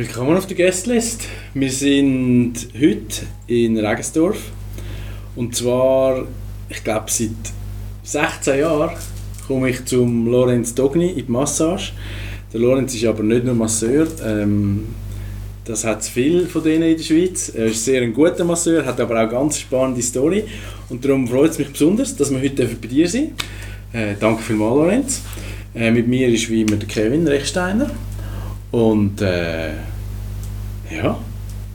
Willkommen auf der Guestlist. Wir sind heute in Regensdorf. Und zwar, ich glaube, seit 16 Jahren komme ich zum Lorenz Dogni in die Massage. Der Lorenz ist aber nicht nur Masseur. Ähm, das hat es viel von denen in der Schweiz. Er ist sehr ein guter Masseur, hat aber auch eine ganz spannende Story. Und darum freut es mich besonders, dass wir heute bei dir sind. Äh, danke vielmals, Lorenz. Äh, mit mir ist wie immer der Kevin Rechsteiner. Und äh, ja,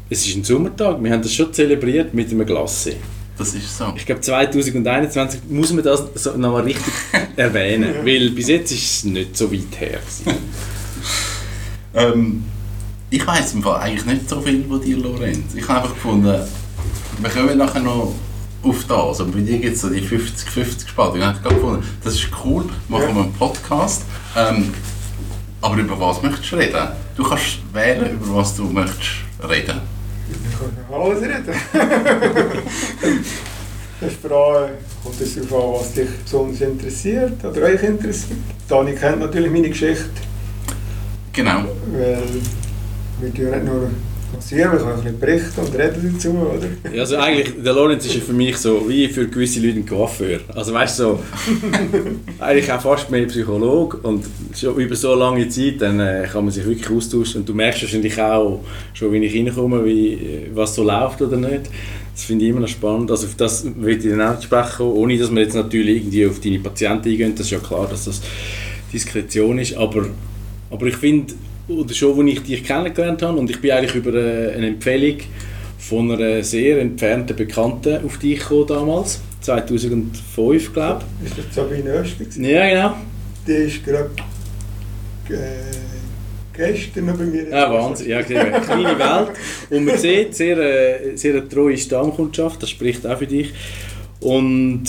es ist ein Sommertag. Wir haben das schon zelebriert mit einem Glasse. Das ist so. Ich glaube 2021 muss man das so noch mal richtig erwähnen, weil bis jetzt ist es nicht so weit her. ähm, ich weiß im Fall eigentlich nicht so viel von dir, Lorenz. Ich habe einfach gefunden, wir kommen nachher noch auf das. Und bei dir gibt es so die 50-50 Spaltung. Ich habe gefunden, das ist cool, machen wir einen Podcast. Ähm, aber über was möchtest du reden? Du kannst wählen, über was du möchtest reden. Ich kann über alles reden. das ist die Frage, kommt es darauf an, was dich besonders interessiert oder euch interessiert. Dani kennt natürlich meine Geschichte. Genau. Weil wir tun nicht nur passieren, wir können ein bisschen berichten und reden dazu, oder? Ja, also eigentlich, der Lorenz ist ja für mich so wie für gewisse Leute ein Coiffeur. Also weißt du, so, eigentlich auch fast mehr Psychologe und schon über so lange Zeit dann äh, kann man sich wirklich austauschen und du merkst wahrscheinlich auch schon, wenn ich reinkomme, wie, was so läuft oder nicht. Das finde ich immer noch spannend. Also auf das will ich dann auch sprechen, ohne dass wir jetzt natürlich irgendwie auf deine Patienten eingehen. Das ist ja klar, dass das Diskretion ist, aber, aber ich finde, oder schon, als ich dich kennengelernt habe, und ich bin eigentlich über eine Empfehlung von einer sehr entfernten Bekannten auf dich gekommen damals, 2005, glaube ich. Ist das Sabine Öster? Ja, genau. Die ist gerade äh, gestern noch bei mir. Ja, Wahnsinn. Ja, eine kleine Welt. Und man sieht, sehr, äh, sehr eine treue Stammkundschaft, das spricht auch für dich. Und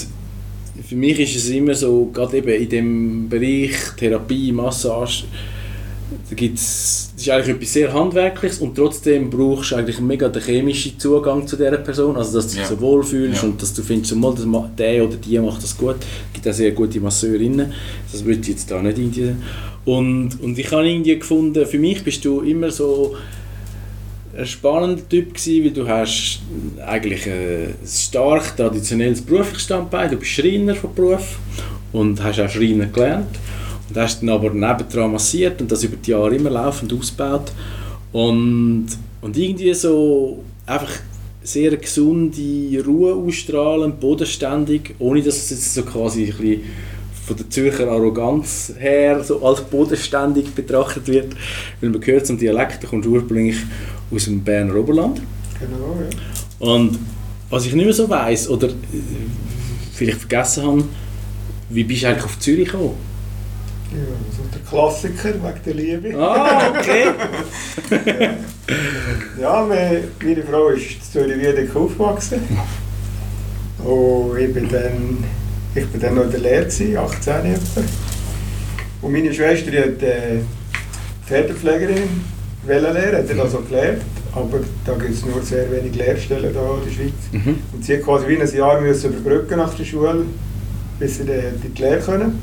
für mich ist es immer so, gerade eben in dem Bereich Therapie, Massage, da gibt's, das ist eigentlich etwas sehr Handwerkliches und trotzdem brauchst du eigentlich mega den chemischen Zugang zu dieser Person, also dass du dich Ja. so wohlfühlst Ja. und dass du findest, mal, der oder die macht das gut. Es gibt auch sehr gute Masseurinnen, das würde ich jetzt da nicht irgendwie... Und, und ich habe irgendwie gefunden, für mich bist du immer so ein spannender Typ gewesen, weil du hast eigentlich ein stark traditionelles berufliches Standbein, du bist Schreiner von Beruf und hast auch Schreiner gelernt und hast dann aber nebendran massiert und das über die Jahre immer laufend ausgebaut und, und irgendwie so einfach sehr gesunde Ruhe ausstrahlen, bodenständig, ohne dass es jetzt so quasi ein bisschen von der Zürcher Arroganz her so als bodenständig betrachtet wird, weil man gehört zum Dialekt, du kommst ursprünglich aus dem Berner Oberland Genau, ja. und was ich nicht mehr so weiss oder vielleicht vergessen habe, wie bist du eigentlich auf Zürich gekommen? Ja. So der Klassiker wegen der Liebe. Ah, okay. Ja, meine, meine Frau ist in Zürich aufgewachsen. Und ich bin dann, ich bin dann noch in der Lehre, gewesen, 18 etwa. Und meine Schwester die hat äh, Pferdepflegerin lernen, hat also gelernt. Aber da gibt es nur sehr wenig Lehrstellen da in der Schweiz. Mhm. Und sie hat quasi wie ein Jahr müssen überbrücken nach der Schule, bis sie dann in die Lehre können.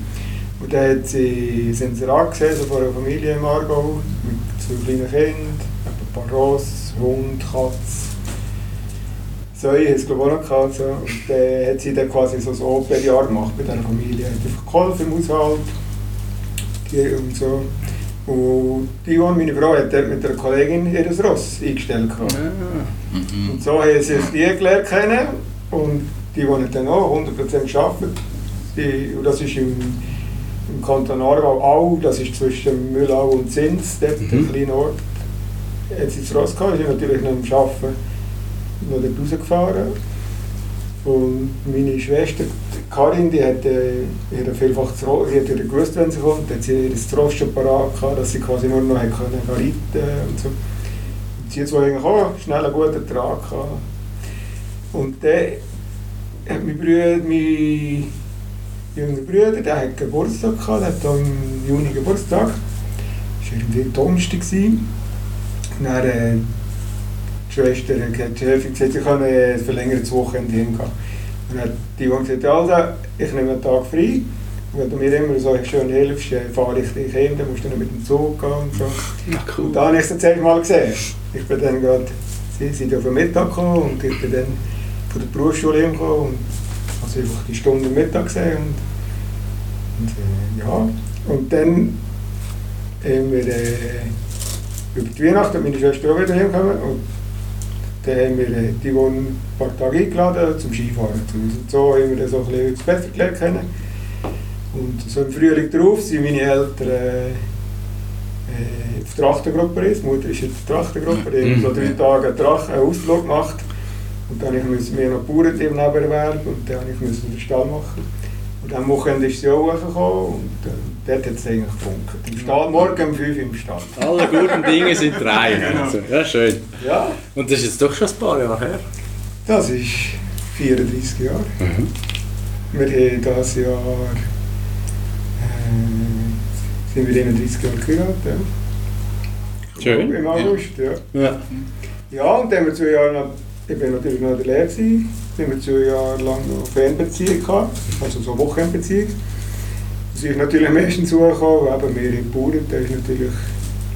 Und dann hat sie das Inserat gesehen, so von einer Familie im Aargau, mit zwei kleinen Kindern, ein paar Ross, Hund, Katz. Säue hat es glaube ich auch noch gehabt. So. Und dann hat sie dann quasi so ein Au-pair-Jahr gemacht bei dieser Familie. Hat einfach geholfen im Haushalt die und so. Und die und meine Frau hat dort mit einer Kollegin ihr Ross eingestellt. Gehabt. Ah. Mhm. Und so haben sich die gelernt kennen und die, die dann auch 100% arbeiten. Die, und das ist im, im Kanton Aargau Au, das ist zwischen Müllau und Zins, dort Mhm. ein kleiner Ort. Hat sie das Ross gehabt, ist natürlich noch am Arbeiten noch dort rausgefahren. Und meine Schwester Karin, die hat, äh, hat vielfach das Ross, sie hat ja gewusst, wenn sie kommt, hat sie ihr Ross schon parat gehabt, dass sie quasi nur noch können reiten und so. Und sie hat so eigentlich auch schnell einen guten Trag gehabt. Und dann hat mein Bruder, mein jüngerer Bruder, der hat Geburtstag gehabt, der hat dann im Juni Geburtstag. Das war irgendwie Donnerstag. gewesen. Und dann, äh, die Schwester hat die Chefin gesagt, sie können äh, ein verlängertes Wochenende hingehen. Und dann hat die Junge gesagt, ja, also, ich nehme einen Tag frei wenn du mir immer so schön hilfst, äh, fahre ich dich hin, dann musst du dann mit dem Zug gehen und so. Ja, cool. Und da habe ich es das Mal gesehen. Ich bin dann gerade, sie sind auf den Mittag gekommen und ich bin dann von der Berufsschule heimgekommen also einfach die Stunde Mittag gesehen und, und äh, ja. Und dann haben wir äh, über die Weihnachten meine Schwester auch wieder heimgekommen und dann haben wir äh, die wohnen ein paar Tage eingeladen zum Skifahren zu uns. Und so haben wir dann so ein bisschen das Bett gelernt kennen. Und so im Frühling darauf sind meine Eltern äh, äh, auf Trachtengruppe ist. Die Mutter ist in der Trachtengruppe, die haben so drei Mhm. Tage einen Drachen, einen Ausflug gemacht. Und dann musste ich mir noch Bauern im Nebenerwerb und dann musste ich den Stall machen. Und am Wochenende ist sie auch hochgekommen und äh, dort hat es eigentlich gefunkt. Im Stall, morgen um 5 Uhr im Stall. Alle guten Dinge sind drei. Also, ja, schön. Ja, Und das ist jetzt doch schon ein paar Jahre her. das ist 34 Jahre. Mhm. Wir haben dieses Jahr äh, sind wir 31 Jahre geheiratet. Ja. Schön. Im August, ja. Ja. Ja, und dann haben wir zwei Jahre noch, ich bin natürlich noch in der Lehre gewesen, haben wir zwei Jahre lang noch Fernbeziehung gehabt, also so Wochenendbeziehung. Sie ist natürlich am meisten zugekommen, weil eben wir im Bauern, da ist natürlich,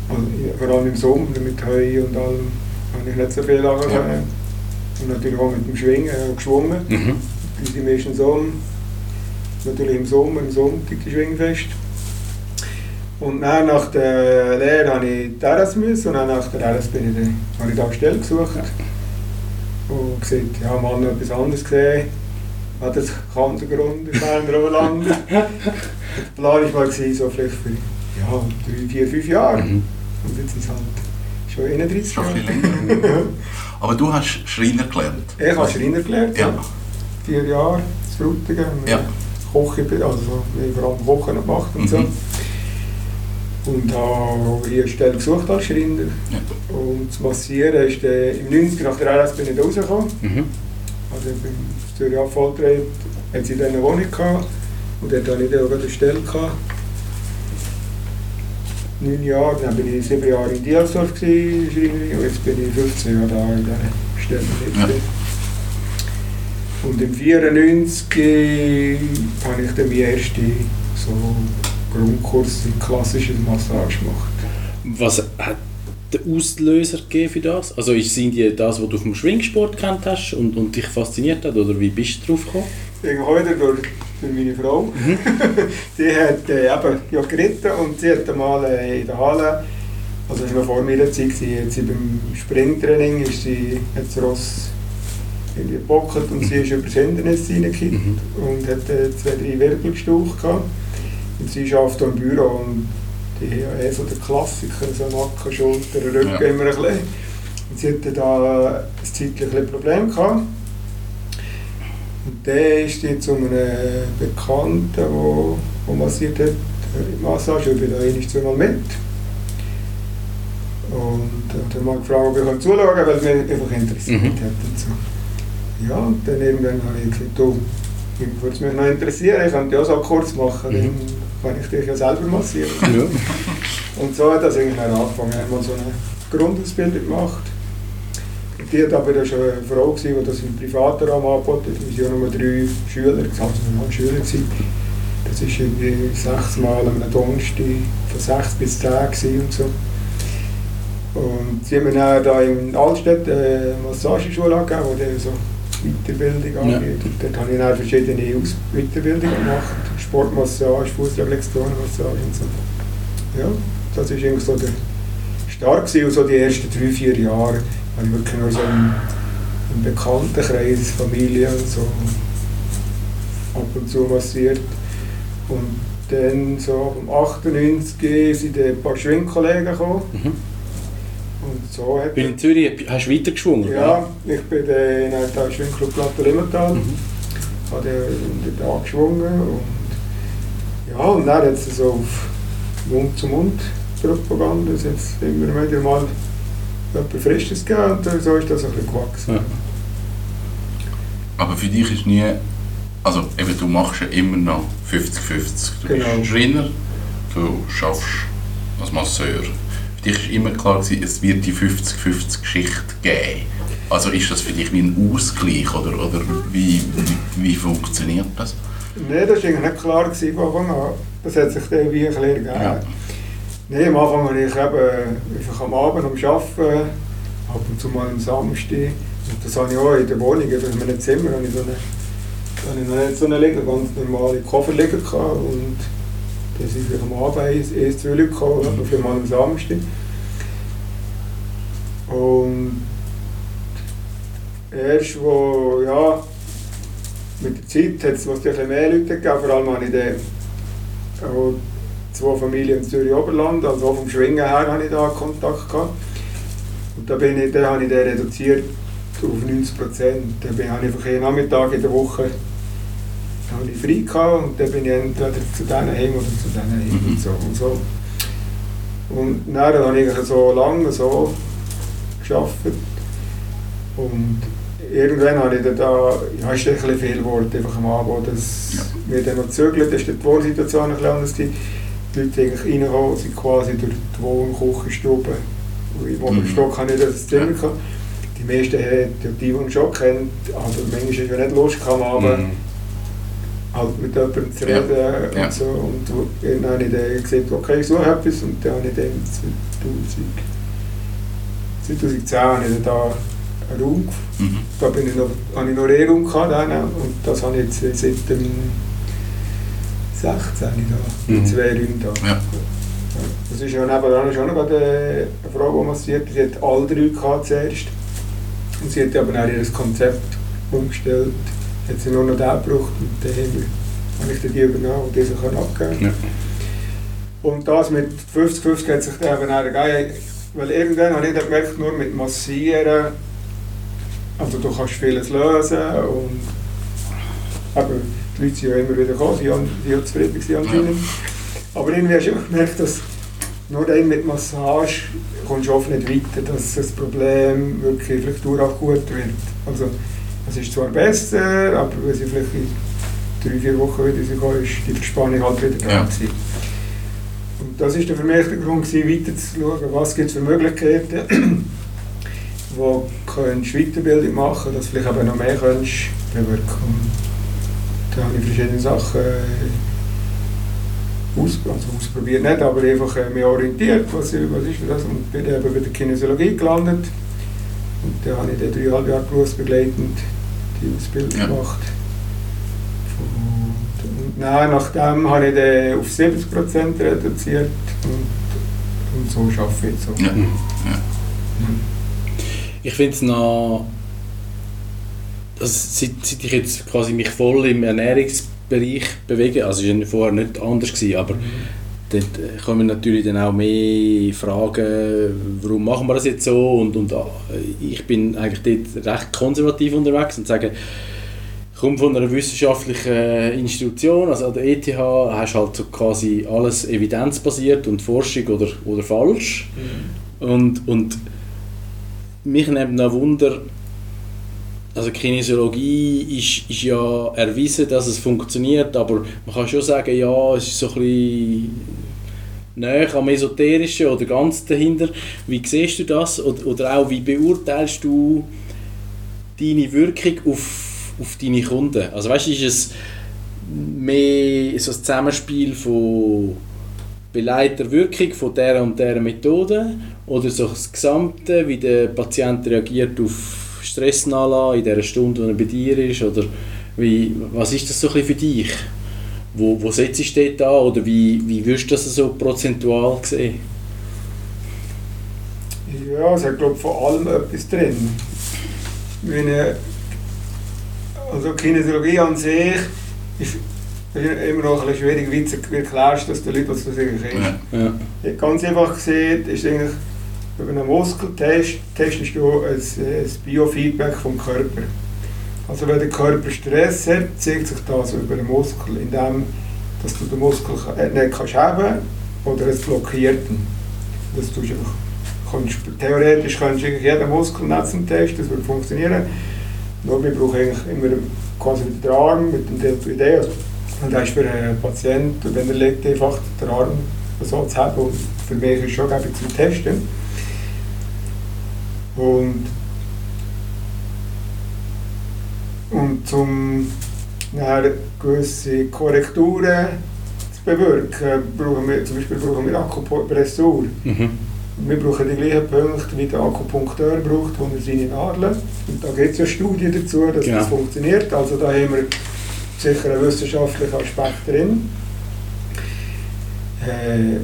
also vor allem im Sommer mit Heu und allem, habe ich nicht so viel angefangen. Ja. Und natürlich auch mit dem Schwingen, äh, geschwungen. Mhm. Die sind meistens so, natürlich im Sommer, im Sonntag die Schwingfest. Und dann nach der Lehre habe ich die RS müssen und dann nach der RS bin ich dann, habe ich da eine Stelle gesucht. Und gesagt, ja, mal noch etwas anderes gesehen. Hat das Kantengrund in Berner Oberland. Der Plan war so vielleicht für ja, drei, vier, fünf Jahre. Mhm. Und jetzt ist es halt schon 31 Schon ein Jahre. Aber du hast Schreiner gelernt. Ich habe Schreiner gelernt. Ja. Vier Jahre zu Frutigen. Ja. Koche, also ich habe vor allem Kochen gemacht und so. Und habe hier eine Stelle gesucht als Schreiner. Ja. Und das Massieren ist dann, im 90 nach der RS bin ich da rausgekommen. Mhm. Also ich bin in Zürich Abfalltrade, hat sie dann eine Wohnung gehabt. Und dort hatte ich dann auch eine Stelle. Gehabt. Neun Jahre, dann bin ich sieben Jahre in Dielsdorf gewesen, Schreinerin, und jetzt bin ich 15 Jahre da in dieser Stelle. Ja. Und im 94 habe ich dann meinen ersten so Grundkurs in klassisches Massage gemacht. Was hat den Auslöser gegeben für das? Also sind die das, was du vom Schwingsport kennt hast und, und dich fasziniert hat? Oder wie bist du drauf gekommen? Wegen heute durch, durch meine Frau. die hat äh, eben ja geritten und sie hat mal äh, in der Halle, also das war noch vor meiner Zeit, sie beim Springtraining ist sie, hat das Ross irgendwie gebockert und sie ist über das Hindernis reingekippt Mhm. und hat äh, zwei, drei Wirbel gestaucht gehabt. Sie arbeitet im Büro und die haben ja eh so der Klassiker, so Nacken, Schulter, Rücken Ja. immer ein bisschen. Und sie hatte da ein zeitlich ein bisschen Problem gehabt. Und der ist jetzt zu einem Bekannten, der, massiert hat, Massage, ich bin da einmal zweimal mit. Und äh, dann mal gefragt, ob ich zuschauen kann, weil es mich einfach interessiert Mhm. hat. Und so. Ja, und dann irgendwann habe ich gesagt, du, ich würde es mich noch interessieren, ich könnte ja auch so kurz machen, Mhm. Kann ich dich ja selber massieren. Ja. Und so hat das eigentlich dann angefangen. Ich habe so eine Grundausbildung gemacht. Die hat aber schon eine Frau, gewesen, die das im privaten Rahmen angeboten hat. Wir waren ja nur drei Schüler, also wir waren Schüler. Gewesen. Das war irgendwie sechsmal am Donnerstag von sechs bis zehn und so. Und sie haben mir dann da in Altstadt eine Massageschule angegeben, wo dann so Weiterbildung Ja. angeht. Und dort habe ich dann verschiedene Aus Weiterbildungen gemacht. Sportmassage, Fußreflexzonenmassage und so. Ja, das war irgendwie so der Start und so die ersten drei, vier Jahre habe ich wirklich nur so im, im Bekanntenkreis, Familie und so ab und zu massiert. Und dann so um 98 sind ein paar Schwingkollegen gekommen. Mhm. Und so hat In Zürich hast du weiter geschwungen? ja, ich bin in einem Schwingclub Platte Limmental. Mhm. habe den Tag geschwungen und ja, und dann hat es so auf Mund zu Mund Propaganda, es jetzt immer wieder mal etwas Frisches gegeben und so ist das ein bisschen gewachsen. Ja. Aber für dich ist nie. Also, eben, du machst ja immer noch 50-50. Du Genau. bist Schreiner, du schaffst als Masseur. War immer klar, gewesen, es wird die 50-50 Geschichte geben. Also ist das für dich wie ein Ausgleich oder, oder wie, wie, wie funktioniert das? Nein, das war eigentlich nicht klar gewesen von Anfang an. Das hat sich dann wie ein bisschen ergeben. Ja. Nein, am Anfang habe ich eben einfach am Abend am Arbeiten, ab und zu mal am Samstag. Und das habe ich auch in der Wohnung, in meinem Zimmer, habe ich so eine, habe ich so eine ganz normale Koffer liegen gehabt. Und dann sind vielleicht am Abend eins, eins zwei Leute gekommen, oder vielleicht mal am Samstag. Und erst wo, ja, mit der Zeit hat es ein bisschen mehr Leute gegeben, vor allem habe ich dann zwei Familien in Zürich-Oberland, also auch vom Schwingen her habe ich da Kontakt gehabt. Und da bin ich, dann habe ich den reduziert auf 90 Prozent. Dann bin- habe ich einfach jeden Nachmittag in der Woche habe ich frei gehabt und dann bin ich entweder zu denen heim oder zu denen heim Mhm. und so und so. Und dann habe ich eigentlich so lange so geschafft und irgendwann habe ich dann da, ja, ist ein bisschen viel geworden, einfach am Abend, dass Ja. wir dann noch zügeln, das war die Wohnsituation ein bisschen anders. gewesen. Die Leute eigentlich reingekommen, sind quasi durch die Wohn- und Küchenstube, wo Mhm. mhm. Stock habe ich das Zimmer gehabt. Die meisten haben die, die ihn schon kennt, aber manchmal ist ja nicht Lust gehabt, aber Mhm. Halt mit jemandem zu Ja. reden Ja. und so. Und dann habe ich dann gesagt, okay, ich suche etwas und dann habe ich dann 2000, 2010 habe ich dann da einen Raum Mhm. da bin ich noch, habe ich noch einen Raum gehabt dann, und das habe ich jetzt seit dem 16 da, Mhm. zwei Räume da. Ja. Das ist ja nebenan schon noch eine Frau, die massiert. Sie hat alle drei gehabt zuerst. Und sie hat aber dann ihr Konzept umgestellt. Hat sie nur noch den gebraucht und dann haben habe ich dann die übernommen und diese können abgeben. Ja. Und das mit 50-50 hat sich dann eben auch ergeben. Weil irgendwann habe ich dann gemerkt, nur mit Massieren, also du kannst vieles lösen und aber die Leute sind ja immer wieder gekommen, sie waren sie waren zufrieden anscheinend. Aber irgendwie hast du gemerkt, dass nur ein mit Massage kommst du oft nicht weiter, dass das Problem wirklich vielleicht dauerhaft gut wird. Also es ist zwar besser, aber wenn sie vielleicht in drei, vier Wochen wieder sind, ist die Verspannung halt wieder da Ja. gewesen. Und das ist dann für mich der Grund, gewesen, weiter zu schauen, was gibt es für Möglichkeiten, wo könntest du Weiterbildung machen, dass du vielleicht aber noch mehr könntest bewirken. Und da habe ich verschiedene Sachen äh, aus, also ausprobiert, nicht, aber einfach äh, mich orientiert, was, was ist das, und bin dann eben bei der Kinesiologie gelandet. Und da habe ich dann dreieinhalb Jahre berufsbegleitend die Ausbildung Ja. gemacht. Und, und dann, nachdem habe ich dann auf 70% reduziert und, und so arbeite ich jetzt so. Ja. Mhm. Ja. Ich finde es noch. Also seit, seit ich jetzt quasi mich voll im Ernährungsbereich bewege, also es war vorher nicht anders, gewesen, aber dort kommen natürlich dann auch mehr Fragen, warum machen wir das jetzt so? Und, und äh, ich bin eigentlich dort recht konservativ unterwegs und sage, ich komme von einer wissenschaftlichen Institution, also an der ETH hast halt so quasi alles evidenzbasiert und Forschung oder, oder falsch. Und, und mich nimmt noch Wunder, also Kinesiologie ist, ist ja erwiesen, dass es funktioniert, aber man kann schon sagen, ja, es ist so ein bisschen näher am Esoterischen oder ganz dahinter. Wie siehst du das? Oder, oder auch, wie beurteilst du deine Wirkung auf, auf deine Kunden? Also weißt du, ist es mehr so ein Zusammenspiel von Beleiter Wirkung von dieser und dieser Methode oder so das Gesamte, wie der Patient reagiert auf Stressnala in der Stunde, wo er bei dir ist oder wie, was ist das so ein bisschen für dich? Wo, wo setzt du dort an oder wie, wie würdest du das so prozentual sehen? Ja, es hat glaube ich von allem etwas drin. Meine, also Kinesiologie an sich ist, immer noch ein bisschen schwierig, wie du erklärst das den Leuten, was das eigentlich ist. Ja. Ja. Ganz einfach gesehen ist eigentlich, über einen Muskeltest testest du ein, ein Biofeedback vom Körper. Also wenn der Körper Stress hat, zeigt sich das über den Muskel, indem dass du den Muskel äh, nicht kannst heben oder es blockiert ihn. Das tust einfach, kannst, theoretisch kannst du jeden Muskel netzen testen, das würde funktionieren. Nur wir brauchen eigentlich immer quasi den Arm, mit dem Deltoidea. Und das ist für einen Patienten, wenn er legt, einfach den Arm so zu haben. Und für mich ist es schon gäbig zum Testen. Und, und dann gewisse Korrekturen zu bewirken, brauchen wir, zum Beispiel brauchen wir Akupressur. Mhm. Wir brauchen die gleichen Punkte, wie der Akupunkteur braucht, wo er seine Nadeln. Und da gibt es ja Studien dazu, dass Genau. das funktioniert. Also da haben wir sicher einen wissenschaftlichen Aspekt drin. Äh,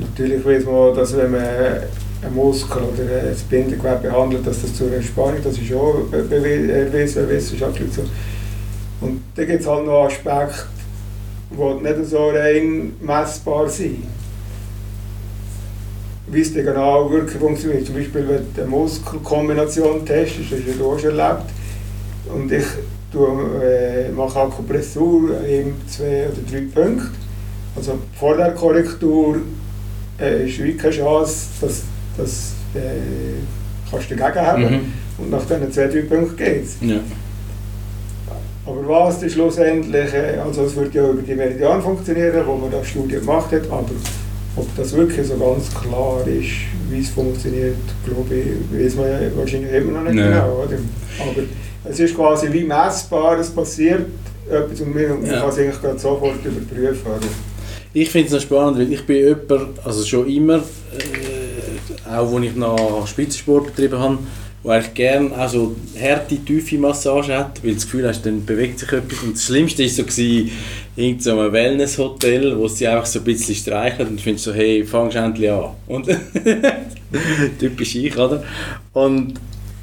natürlich weiß man, dass wenn man einen Muskel oder ein Bindegewebe behandelt, dass das zu einer Entspannung, das ist auch erwiesen so. Und dann gibt es halt noch Aspekte, die nicht so rein messbar sind wie es dann genau wirklich funktioniert. Zum Beispiel, wenn du eine Muskelkombination testest, das hast du auch schon erlebt, und ich tue, äh, mache Akupressur in zwei oder drei Punkte. Also vor der Korrektur äh, ist wirklich keine Chance, dass, dass äh, kannst du dagegen haben. Mhm. Und nach diesen zwei, drei Punkten geht es. Ja. Aber was dann schlussendlich, äh, also es wird ja über die Meridian funktionieren, wo man da Studie gemacht hat, aber ob das wirklich so ganz klar ist, wie es funktioniert, glaube ich, weiß man ja wahrscheinlich immer noch nicht Nein. genau. Oder? Aber es ist quasi wie messbar, es passiert etwas und man, Ja. kann es eigentlich gerade sofort überprüfen. Oder? Ich finde es noch spannend, weil ich bin jemand, also schon immer, äh, auch als ich noch Spitzensport betrieben habe, wo eigentlich gerne auch harte, tiefe Massage hat, weil das Gefühl hast, dann bewegt sich etwas. Und das Schlimmste war so, gewesen, irgend so ein Wellness-Hotel, wo sie einfach so ein bisschen streicheln und findest so, hey, fangst endlich an. Und typisch ich, oder? Und,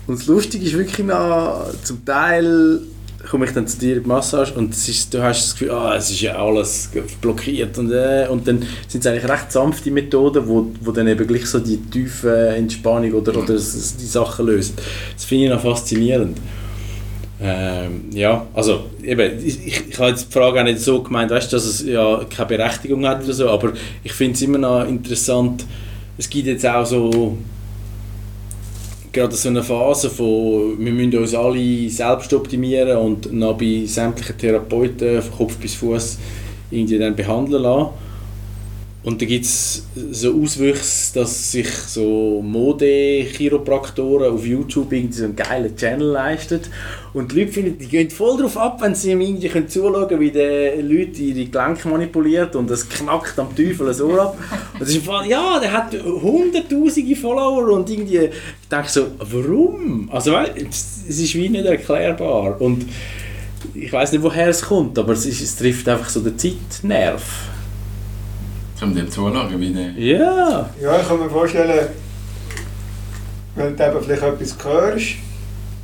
und das Lustige ist wirklich noch, zum Teil komme ich dann zu dir in die Massage und ist, du hast das Gefühl, ah, es ist ja alles blockiert und, äh, und dann sind es eigentlich recht sanfte Methoden, wo, wo dann eben gleich so die tiefe Entspannung oder, oder die Sachen lösen. Das finde ich noch faszinierend. Ähm, ja, also eben, ich, ich, ich habe jetzt die Frage auch nicht so gemeint, weißt, dass es ja keine Berechtigung hat oder so, aber ich finde es immer noch interessant, es gibt jetzt auch so gerade so eine Phase von, wir müssen uns alle selbst optimieren und noch bei sämtlichen Therapeuten von Kopf bis Fuß irgendwie dann behandeln lassen. Und da gibt es so Auswüchse, dass sich so Mode-Chiropraktoren auf YouTube irgendwie so einen geilen Channel leisten. Und die Leute finden, die gehen voll drauf ab, wenn sie ihm irgendwie können zuschauen können, wie die Leute ihre Gelenke manipuliert und das knackt am Teufel so ab. Und das ist Fall, ja, der hat hunderttausende Follower und irgendwie, ich denke so, warum? Also, es ist wie nicht erklärbar. Und ich weiß nicht, woher es kommt, aber es, ist, es trifft einfach so den Zeitnerv. Um dem zuschauen, wie der... Ja. Ja, ich kann mir vorstellen, wenn du eben vielleicht etwas hörst,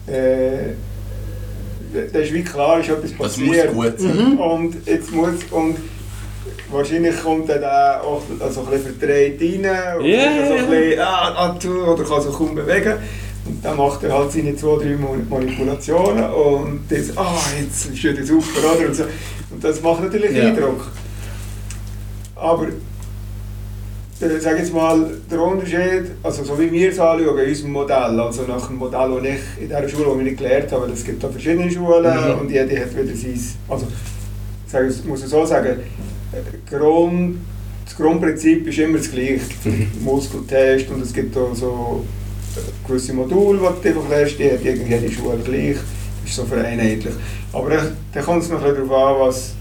äh, dann ist wie klar, ist etwas Das muss passiert. gut sein. Und jetzt muss und wahrscheinlich kommt dann auch also ein bisschen verdreht rein und Ja, ist so ein bisschen, ah, ah, oder kann sich kaum bewegen. Und dann macht er halt seine zwei, drei Manipulationen und das, ah, jetzt ist wieder super, oder? Und, so. und das macht natürlich Ja. Eindruck. Aber äh, sag jetzt mal, der Unterschied, also so wie wir es anschauen, in unserem Modell, also nach dem Modell, das ich in dieser Schule, wo ich nicht gelernt habe, es gibt da verschiedene Schulen Mhm. und jede hat wieder sein, also sag, ich muss ich so sagen, äh, Grund, das Grundprinzip ist immer das gleiche, Muskeltest und es gibt auch so äh, gewisse Module, die du einfach lernst, die hat irgendwie jede Schule gleich, das ist so vereinheitlich. Aber dann kommt es noch ein bisschen darauf an, was,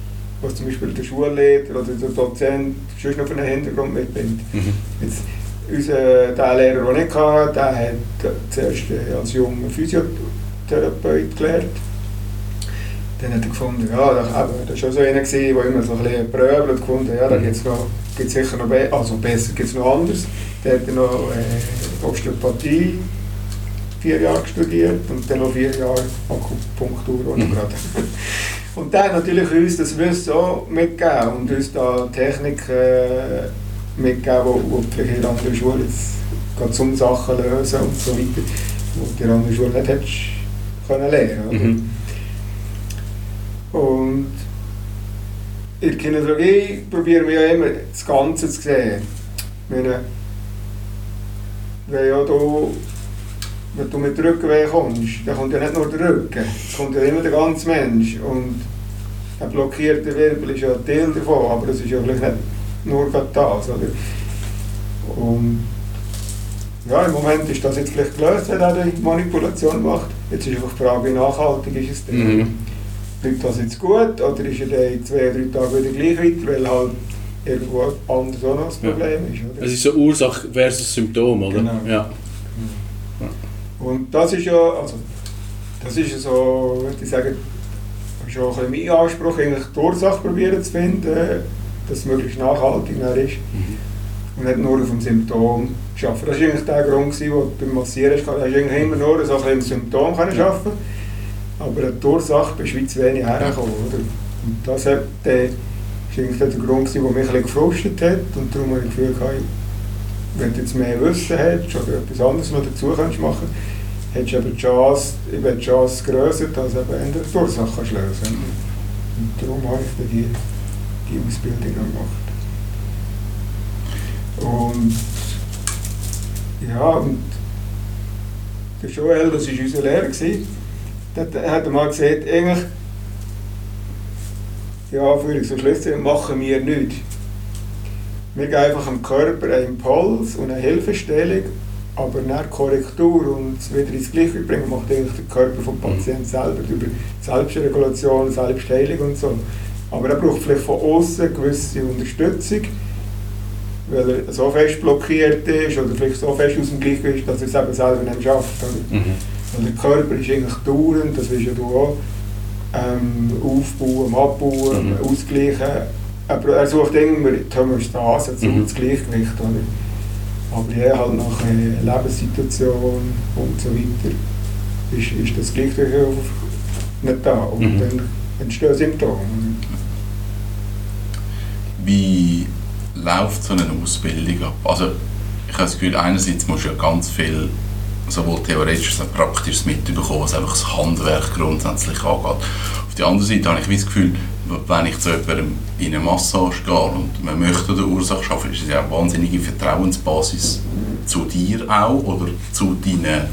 was zum Beispiel der Schulleiter oder der Dozent sonst noch für einen Hintergrund mitbringt. Jetzt, unser, der Lehrer, den ich hatte, der hat zuerst äh, als junger Physiotherapeut gelernt. Dann hat er gefunden, ja, das, das war schon so einer, gewesen, der immer so ein bisschen pröbelt und gefunden ja, da gibt es gibt's sicher noch be also besser gibt es noch anders. Der hat dann noch äh, Osteopathie vier Jahre studiert und dann noch vier Jahre Akupunktur noch Mhm. gerade. Und hat natürlich uns das Wissen auch mitgegeben und uns da Techniken äh, mitgegeben, die, die vielleicht in der anderen Schule jetzt zum Sachen lösen und so weiter, die du in der anderen Schule nicht hättest können lernen oder? Mhm. Und in der Kinesiologie probieren wir ja immer das Ganze zu sehen. Meine, wenn, ja du, wenn du mit Rückenweh kommst, dann kommt ja nicht nur der Rücken, es kommt ja immer der ganze Mensch. Und ein blockierter Wirbel ist ja ein Teil davon, aber das ist ja vielleicht nicht nur gerade das. Oder? Und ja, im Moment ist das jetzt vielleicht gelöst, wenn er die Manipulation macht. Jetzt ist einfach die Frage, wie nachhaltig ist es denn? Mhm. bleibt das jetzt gut oder ist er dann in zwei, drei Tagen wieder gleich weiter, weil halt irgendwo anders auch noch das Ja. Problem ist. Oder? Es ist so Ursache versus Symptom, oder? Genau. Ja. Und das ist ja, also, das ist so, würde ich sagen, schon ein bisschen mein Anspruch, eigentlich die Ursache probieren zu finden, dass es möglichst nachhaltig ist. Und nicht nur auf dem Symptom arbeiten. Das war eigentlich der Grund, gewesen, wo du beim Massieren hast, hast eigentlich immer nur so ein bisschen Symptom können Ja. arbeiten aber die Ursache wie zu wenig hergekommen. Oder? Und das hat, äh, ist eigentlich der Grund, gewesen, der mich ein bisschen gefrustet hat. Und darum habe ich das Gefühl, wenn du jetzt mehr Wissen hättest oder etwas anderes noch dazu kannst machen hättest du eben Chance, eben die Chance grösser, dass du eben die Ursache kannst lösen Und darum habe ich dann die, die Ausbildung gemacht. Und ja, und der Joel, das war unser Lehrer, gewesen, der hat mal gesagt, eigentlich, ja, für so Schlüssel machen wir nichts. Wir geben einfach dem Körper einen Impuls und eine Hilfestellung, aber nach Korrektur und es wieder ins Gleichgewicht bringen, macht eigentlich der Körper vom Patienten selber über Selbstregulation, Selbstheilung und so. Aber er braucht vielleicht von außen gewisse Unterstützung, weil er so fest blockiert ist oder vielleicht so fest aus dem Gleichgewicht ist, dass er es eben selber nicht schafft. Mhm. Weil der Körper ist eigentlich dauernd, das weißt ja du auch, ähm, aufbauen, abbauen, Mhm. ausgleichen. Aber er sucht immer die Homöostase, also Mhm. das Gleichgewicht. Oder? Aber ja, halt nach einer Lebenssituation und so weiter ist, ist das Gleichgewicht nicht da. Und Mhm. dann entstehen Symptome. Wie läuft so eine Ausbildung ab? Also ich habe das Gefühl, einerseits musst du ja ganz viel sowohl theoretisches als auch praktisches mitbekommen, was einfach das Handwerk grundsätzlich angeht. Auf der anderen Seite habe ich das Gefühl, wenn ich zu jemandem in eine Massage gehe und man möchte eine Ursache schaffen, ist es ja eine wahnsinnige Vertrauensbasis zu dir auch oder zu deinen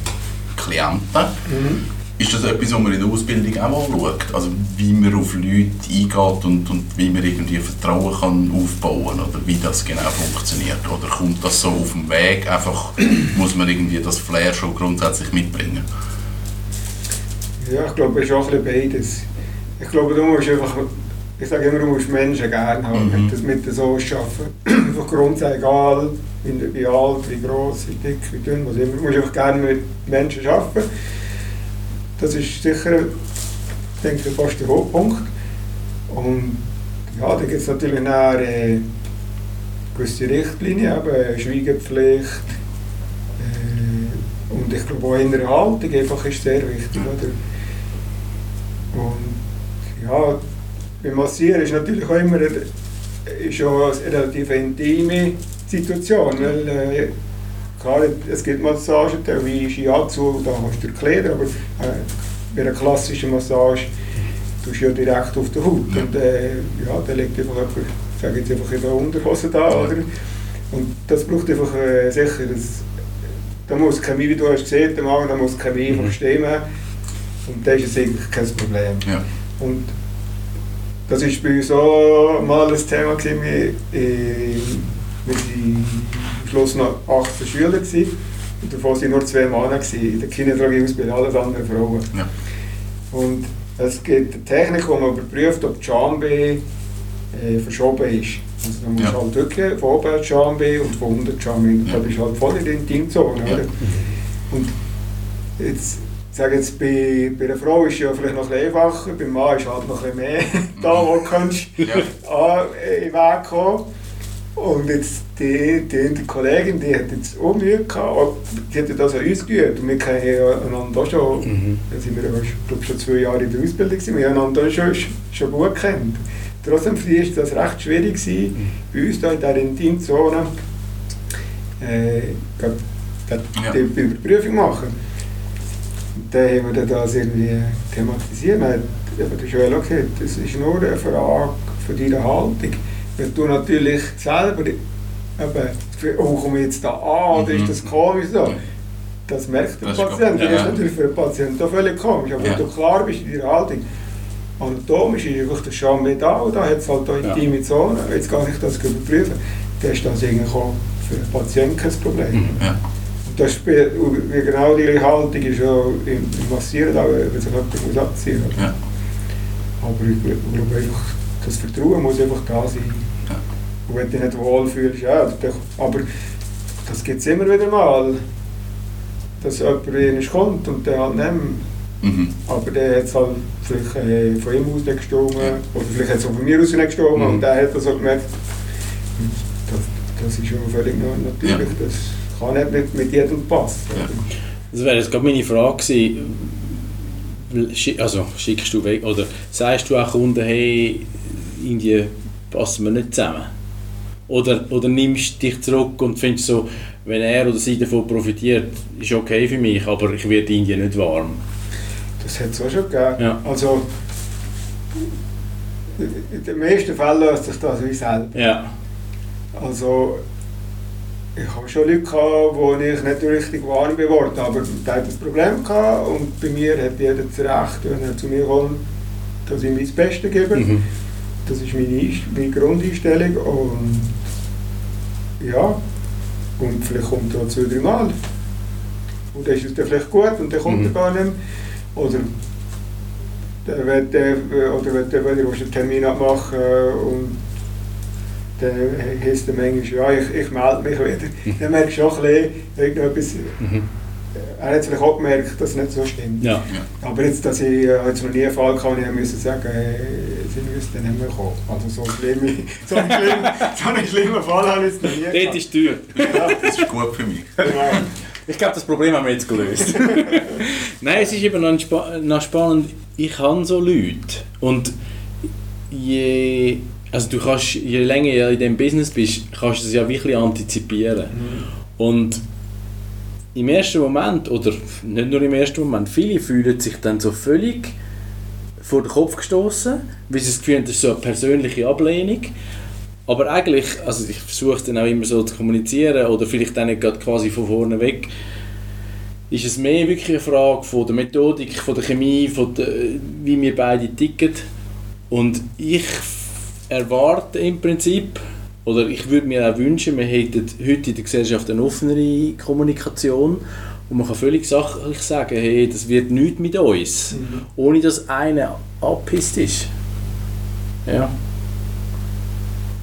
Klienten. Mhm. Ist das etwas, was man in der Ausbildung auch anschaut? Also wie man auf Leute eingeht und, und wie man irgendwie Vertrauen kann aufbauen oder wie das genau funktioniert? Oder kommt das so auf dem Weg, einfach muss man irgendwie das Flair schon grundsätzlich mitbringen? Ja, ich glaube, es ist auch ein bisschen beides. Ich glaube, du musst einfach, ich sage immer, du musst Menschen gerne haben, Mhm. mit, das, mit der so arbeiten. Einfach grundsätzlich egal, wie, alt, wie groß, wie dick, wie dünn, was immer. Du musst einfach gerne mit Menschen arbeiten. Das ist sicher, denke ich, fast der Hauptpunkt. Und ja, da gibt es natürlich dann, äh, gewisse Richtlinien, eben Schweigepflicht. Äh, und ich glaube auch innere Haltung einfach ist sehr wichtig. Oder? Und ja, beim Massieren ist natürlich auch immer eine, ist auch eine relativ intime Situation, weil äh, klar, es gibt Massagen, wie Shiatsu, da hast du die Kleider, aber äh, bei einer klassischen Massage tust du ja direkt auf der Haut und äh, ja, da liegt einfach jemand, sage jetzt einfach in der Unterhose da, oder? Und das braucht einfach äh, sicher, das, da muss Chemie, wie du hast gesehen, Anfang, da muss Chemie Mhm. einfach stimmen und das ist eigentlich kein Problem. Ja. Und das war bei uns auch mal ein Thema, gewesen. wir, äh, wir waren am Schluss noch 18 Schüler gewesen, und davon waren nur zwei Männer gewesen, in der Kinesiologie-Ausbildung, alles andere Frauen. Ja. Und es gibt eine Technik, wo man überprüft, ob die Schambein äh, verschoben ist. Also da musst Ja. halt wirklich von oben die Schambein und von unten die Schambein. Ja. Da bist du halt voll in der Intimzone. Oder? Und jetzt, ich sage jetzt, bei, bei einer Frau ist es ja vielleicht noch ein bisschen einfacher, beim Mann ist halt noch ein bisschen mehr da, wo du kannst Ja. an, äh, in den Weg kommen. Und jetzt die, die, die Kollegin, die hat jetzt auch Mühe gehabt, die hat das an uns geübt. Und wir kennen ja einander auch schon, Mhm. da sind wir glaube, schon zwei Jahre in der Ausbildung, gewesen. wir haben einander schon, schon gut kennt. Trotzdem die war das recht schwierig, gewesen, bei uns da in dieser Intimzone äh, Ja. die Überprüfung machen. Dann haben wir das irgendwie thematisiert. Eben der Joel auch gesagt, das ist nur eine Frage von deiner Haltung. Wenn du natürlich selber eben, das oh, komme ich jetzt da an, oder Mhm. ist das komisch so? Ja. Das merkt der Das ist Patient. gut. Das ist Ja. natürlich für den Patienten auch völlig komisch. Aber Ja. wenn du klar bist in deiner Haltung, anatomisch ist einfach der Scham mit da, und da hat es halt auch Ja. intime Zone. Jetzt kann ich das überprüfen. Dann ist das eigentlich auch für den Patienten kein Problem. Mhm. Ja. Das spielt, genau diese Haltung ist ja im, Massieren, da, wenn sich jemand muss abziehen muss. Ja. Aber ich glaube einfach, das Vertrauen muss einfach da sein. Ja. Und wenn du dich nicht wohlfühlst, ja, aber das gibt es immer wieder mal, dass jemand kommt und der halt nimmt. Mhm. Aber der hat es halt vielleicht äh, von ihm aus nicht gestorben Ja. oder vielleicht hat es auch von mir aus nicht gestorben Mhm. und der hat das auch gemerkt. Das, das ist schon völlig nat- natürlich, das kann nicht mit, jedem passen. Das wäre jetzt gerade meine Frage gewesen. Also schickst du weg oder sagst du auch Kunden, hey, irgendwie passen wir nicht zusammen? Oder, oder nimmst du dich zurück und findest so, wenn er oder sie davon profitiert, ist okay für mich, aber ich werde irgendwie nicht warm. Das hat es auch schon gegeben. Ja. Also, in den meisten Fällen löst sich das wie selber. Ja. Also, ich habe schon Leute gehabt, wo ich nicht richtig warm geworden aber der hat ein Problem gehabt und bei mir hat jeder das Recht, wenn er zu mir kommt, dass ich ihm das Beste gebe. Mhm. Das ist meine, meine Grundeinstellung und ja, und vielleicht kommt er zwei, drei Mal. Und dann ist es dann vielleicht gut und dann kommt Mhm. er gar nicht mehr. Oder der wird, der, oder wird der wieder einen Termin abmachen und dann heisst er manchmal, ja, ich, ich melde mich wieder. Dann merkst du schon ein bisschen, irgendetwas, Mhm. er hat es vielleicht auch gemerkt, dass es nicht so stimmt. Ja. Aber jetzt, dass ich äh, jetzt noch nie einen Fall hatte, ich musste sagen, äh, sie müssten nicht mehr kommen. Also so, schlimme, so, einen schlimmen, so einen schlimmen Fall habe ich jetzt noch nie gehabt. ist die Tür. Ja, Das ist gut für mich. genau. Ich glaube, das Problem haben wir jetzt gelöst. Nein, es ist eben noch, spa noch spannend. Ich habe so Leute. Und je, also du kannst, je länger du in diesem Business bist, kannst du es ja wirklich antizipieren. Und im ersten Moment, oder nicht nur im ersten Moment, viele fühlen sich dann so völlig vor den Kopf gestoßen, weil sie das Gefühl haben, das ist so eine persönliche Ablehnung. Aber eigentlich, also ich versuche es dann auch immer so zu kommunizieren oder vielleicht dann nicht gerade quasi von vorne weg, ist es mehr wirklich eine Frage von der Methodik, von der Chemie, von der, wie wir beide ticken. Und ich erwarte im Prinzip, oder ich würde mir auch wünschen, wir hätten heute in der Gesellschaft eine offenere Kommunikation und man kann völlig sachlich sagen, hey, das wird nichts mit uns, Mhm. ohne dass einer abpisst ist. Ja.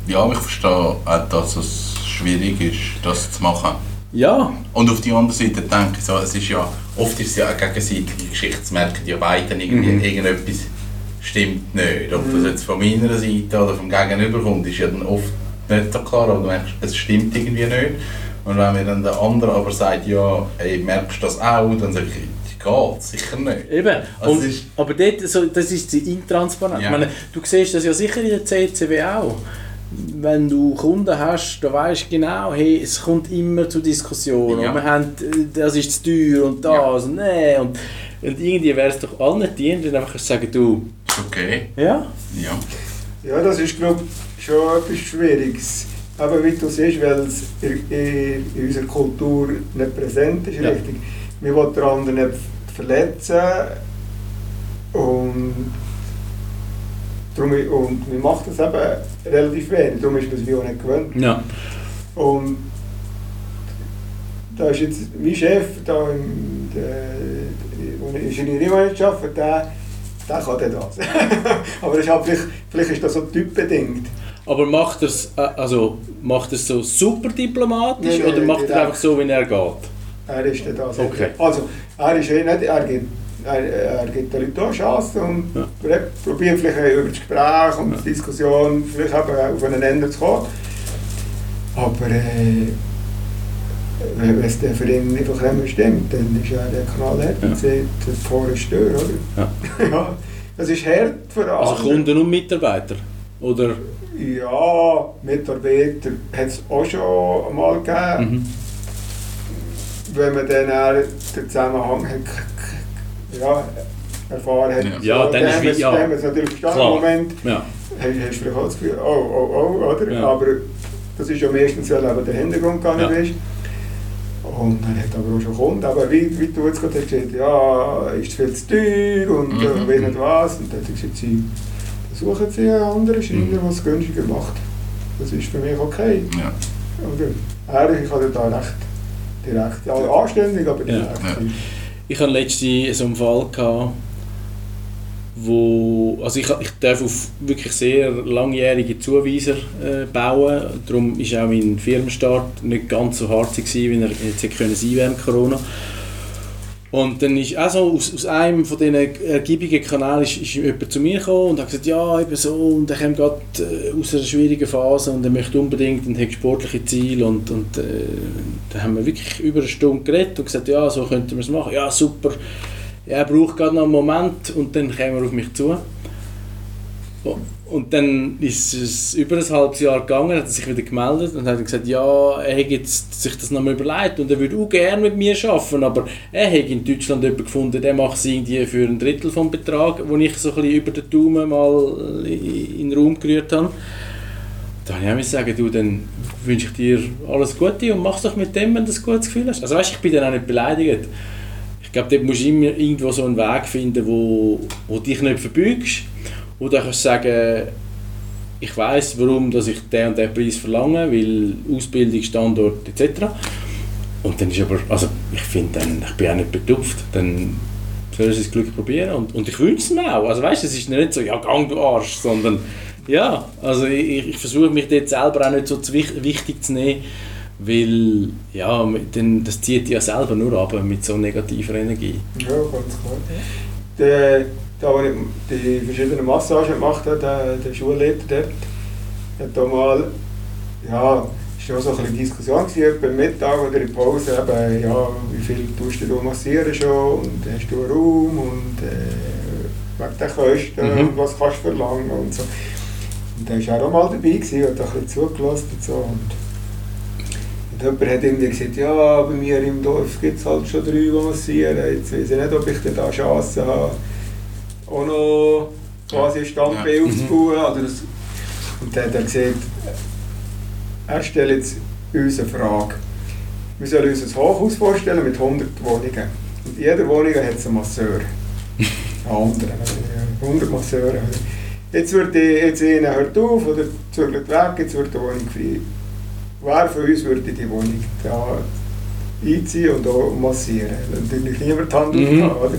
Ja, ich verstehe auch, dass es schwierig ist, das zu machen. Ja, Und auf die andere Seite denke ich so, es ist ja, oft ist es ja eine gegenseitige Geschichte, es merken ja beide irgendwie, Mhm. irgendetwas stimmt nicht. Ob das jetzt von meiner Seite oder vom Gegenüber kommt, ist ja dann oft nicht so klar, aber du merkst, es stimmt irgendwie nicht. Und wenn mir dann der andere aber sagt, ja, ey, merkst du das auch, dann sage ich, geht sicher nicht. Eben. Also Und, ist- aber dort, so, das ist die Intransparenz. Ja. Ich meine, du siehst das ja sicher in der CCW auch. Wenn du Kunden hast, dann weißt du genau, hey, es kommt immer zu Diskussionen. Ja. Und wir haben, äh, das ist zu teuer und das Ja. und nee. Und, und irgendwie wäre es doch allen du einfach sagen, du, Ist okay. ja, Ja. Ja, das ist, glaube ich, schon etwas Schwieriges. Aber wie du siehst, weil es in, in, in unserer Kultur nicht präsent ist, Ja. richtig. Wir wollen den anderen nicht verletzen und, darum, und wir machen das eben relativ wenig, darum ist man es wie auch nicht gewöhnt. ja, Und da ist jetzt mein Chef, da im, der, Ingenieurmanagement arbeite, der, der kann das. Aber das ist halt vielleicht, vielleicht ist das so typbedingt. aber macht er es äh, also, macht er's so super diplomatisch Nein, nein, oder macht er einfach so, wie er geht? Er ist dann das. Okay. Also, er ist eh nicht, er gibt, er, er gibt den Leuten auch Chancen und Ja. ja. probiert vielleicht über das Gespräch und die Diskussion vielleicht eben auf einen Ende zu kommen. Aber äh, wenn es dann für ihn einfach nicht mehr stimmt, dann ist er der knallhart Ja. und sieht, das Tor ist Tür, oder? Ja. ja, das ist hart für Also andere. Kunden und Mitarbeiter? Oder? Ja, Mitarbeiter hat es auch schon mal gegeben. Mhm. wenn man dann den Zusammenhang hat, ja, erfahren hat. Ja, so, dann ist wie- wir es- ja. dann natürlich verstanden. Klar. Im Moment Ja. hast, hast du vielleicht auch das Gefühl, oh, oh, oh, oder? Ja. Aber das ist ja meistens, weil eben der Hintergrund gar nicht Ja. ist. Und dann hat aber auch schon Kunden, aber wie, wie du jetzt gerade hast gesagt ja, ist es viel zu teuer und Mhm. äh, weiß nicht was. Und dann hat er gesagt, sie suchen sie einen anderen Schreiner, Mhm. der es günstiger macht. Das ist für mich okay. Ja. Oder? Ehrlich, ich hatte da recht direkt, ja, anständig, aber Ja. direkt. Ja. Ich hatte letztens so einen Fall, gehabt, wo, also ich, ich darf auf wirklich sehr langjährige Zuweiser äh, bauen, darum ist auch mein Firmenstart nicht ganz so hart gewesen, wie er jetzt hätte können sein während Corona. Und dann ist auch so aus, aus einem von diesen ergiebigen Kanälen ist, ist jemand zu mir gekommen und hat gesagt, ja, eben so, und er kommt gerade äh, aus einer schwierigen Phase und er möchte unbedingt und hat sportliche Ziele und, und äh, da haben wir wirklich über eine Stunde geredet und gesagt, ja, so könnten wir es machen. Ja, super. Er braucht gerade noch einen Moment und dann kommen wir auf mich zu. Und dann ist es über ein halbes Jahr gegangen, hat er sich wieder gemeldet und hat gesagt, ja, er hätte sich das nochmal überlegt und er würde auch gerne mit mir arbeiten, aber er hätte in Deutschland jemanden gefunden, der macht es irgendwie für ein Drittel vom Betrag, den ich so ein bisschen über den Daumen mal in den Raum gerührt habe. Da habe ich auch sagen, du, dann wünsche ich dir alles Gute und mach doch mit dem, wenn du ein gutes Gefühl hast. Also weißt, ich bin dann auch nicht beleidigt. Ich glaube, dort musst du immer irgendwo so einen Weg finden, wo, wo dich nicht verbeugst wo du kannst sagen, ich weiß, warum dass ich den und den Preis verlange, weil Ausbildung, Standort etc. Und dann ist aber, also ich finde, ich bin auch nicht betupft, dann soll ich das Glück probieren und, und ich wünsche es mir auch. Also weißt, es ist nicht so, ja, gang du Arsch, sondern ja, also ich, ich versuche mich dort selber auch nicht so wichtig zu nehmen, weil ja, dann, das zieht ja selber nur ab mit so negativer Energie. Ja, ganz klar. Der da wo ich die verschiedenen Massagen gemacht habe, der, der Schulleiter dort, hat da mal, ja, es war so ein Diskussion gewesen, beim Mittag oder in Pause, eben, ja, wie viel tust du massieren schon und hast du einen Raum und äh, wegen der Kosten mhm. und was kannst du verlangen und so. Und da war auch mal dabei gewesen, hat ein bisschen zugelassen und so. Und, und jemand hat irgendwie gesagt, ja, bei mir im Dorf gibt es halt schon drei, die massieren. Jetzt weiß ich nicht, ob ich da Chance habe auch noch quasi ein Standbild ja. aufzubauen. Mhm. Oder das, und dann hat er gesagt, er stellt jetzt uns eine Frage. Wir sollen uns ein Hochhaus vorstellen mit 100 Wohnungen. Und in jeder Wohnung hat es einen Masseur. Einen anderen, 100 Masseure. Jetzt wird die, jetzt einer hört auf oder zügelt weg, jetzt wird die Wohnung frei. Wer von uns würde die Wohnung da einziehen und auch massieren? Natürlich niemand die Hand mhm. aufhaben, oder?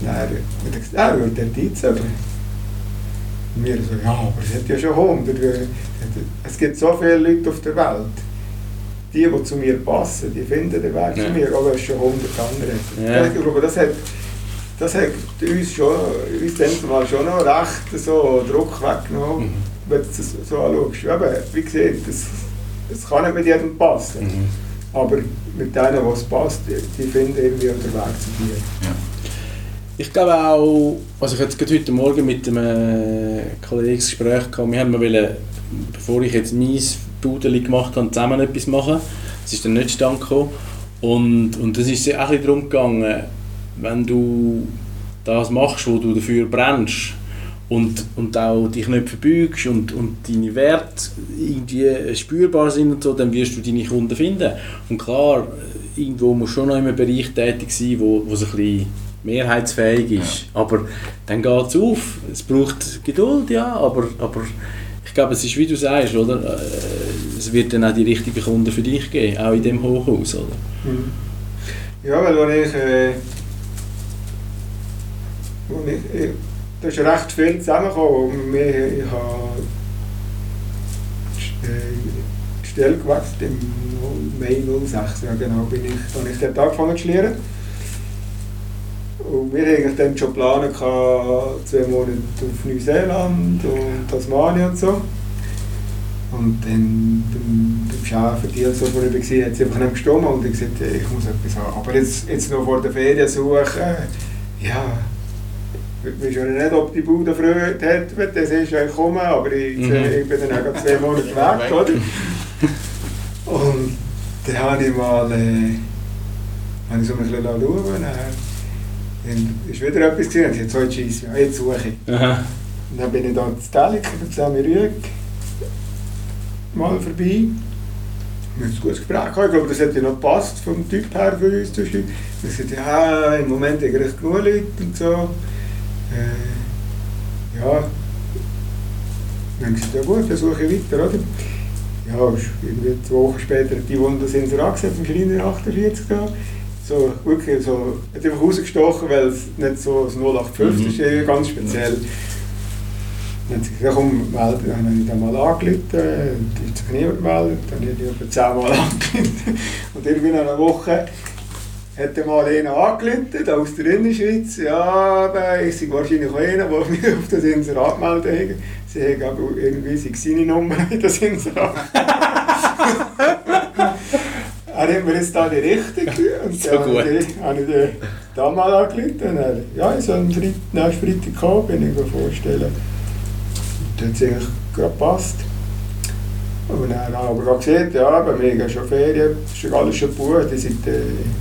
Dann gesagt, er würde dort einzahlen. Und wir so, ja, aber es hat ja schon 100. Es gibt so viele Leute auf der Welt. Die, die zu mir passen, die finden den Weg ja. zu mir, aber es schon 100 andere. Ja. Ich glaube, das hat, das hat uns, schon, uns mal schon noch recht so Druck weggenommen, mhm. wenn du das so anschaust. Aber wie gesagt, es kann nicht mit jedem passen. Mhm. Aber mit denen, was passt, die, die finden irgendwie den Weg zu dir. Ja. Ich glaube auch, also ich hatte heute Morgen mit einem Kollegen Gespräch gehabt, wir haben wollen, bevor ich jetzt mein Pudeli gemacht habe, zusammen etwas machen. Das ist dann nicht stand gekommen. Und, und das ist auch ein darum gegangen, wenn du das machst, wo du dafür brennst und, und auch dich nicht verbeugst und, und deine Werte irgendwie spürbar sind und so, dann wirst du deine Kunden finden. Und klar, irgendwo musst du schon noch in einem Bereich tätig sein, wo, wo es ein bisschen mehrheitsfähig ist. Ja. Aber dann geht es auf. Es braucht Geduld, ja, aber, aber ich glaube, es ist wie du sagst, oder? Äh, es wird dann auch die richtigen Kunden für dich geben, auch in dem Hochhaus, oder? Mhm. Ja, weil wenn ich, äh, wenn ich, ich, da ist recht viel zusammengekommen. Ich, ich habe die Stelle gewechselt im Mai 06, ja genau, bin ich, habe ich dort angefangen zu lernen. Und wir hatten dann schon geplant, zwei Monate auf Neuseeland und Tasmanien und so. Und dann beim, beim die so, ich war, hat sie einfach nicht gestimmt und ich gesagt, ich muss etwas haben. Aber jetzt, jetzt noch vor der Ferien suchen, ja, ich weiß schon nicht, ob die Bude Freude hat, wenn das ist, ich komme, aber ich, mhm. ich bin dann auch zwei Monate weg, oder? Und dann habe ich mal, äh, habe ich so ein bisschen schauen, dann ist wieder etwas gesehen und ich habe gesagt, ja, jetzt suche ich. Aha. Und dann bin ich da zu Telik, da Sammy Rüeg, mal vorbei. Wir haben ein gutes Gespräch gehabt. Ich glaube, das hat ja noch gepasst vom Typ her für uns. Wir gesagt, ja, im Moment habe ich genug Leute und so. Äh, ja. Dann gesagt, ja gut, dann suche ich weiter, oder? Ja, irgendwie zwei Wochen später die Wunder sind sie angesetzt, im Schreiner 48 da so wirklich so, hat einfach rausgestochen, weil es nicht so das 0815 Mhm. ist, irgendwie ganz speziell. Dann hat sie gesagt, komm, melde, dann habe ich dann mal angerufen, dann hat sich niemand gemeldet, dann habe ich etwa zehnmal angerufen. Und irgendwie nach einer Woche hat mal einer angerufen, aus der Innerschweiz, ja, aber ich sei wahrscheinlich auch einer, der mich auf das Inserat melden hat. Sie haben aber irgendwie sei seine Nummer in das Inserat. Er hat mir jetzt da die Richtung und So dann gut. habe ich, habe ich den da mal und er, ja, ich soll am Freit- nächsten Freitag kommen, bin ich mir vorstellen. Und hat es eigentlich gerade gepasst. Und dann habe ich aber gesehen, ja, bei mir gehen schon Ferien, ist alles schon gebucht, die sind äh, im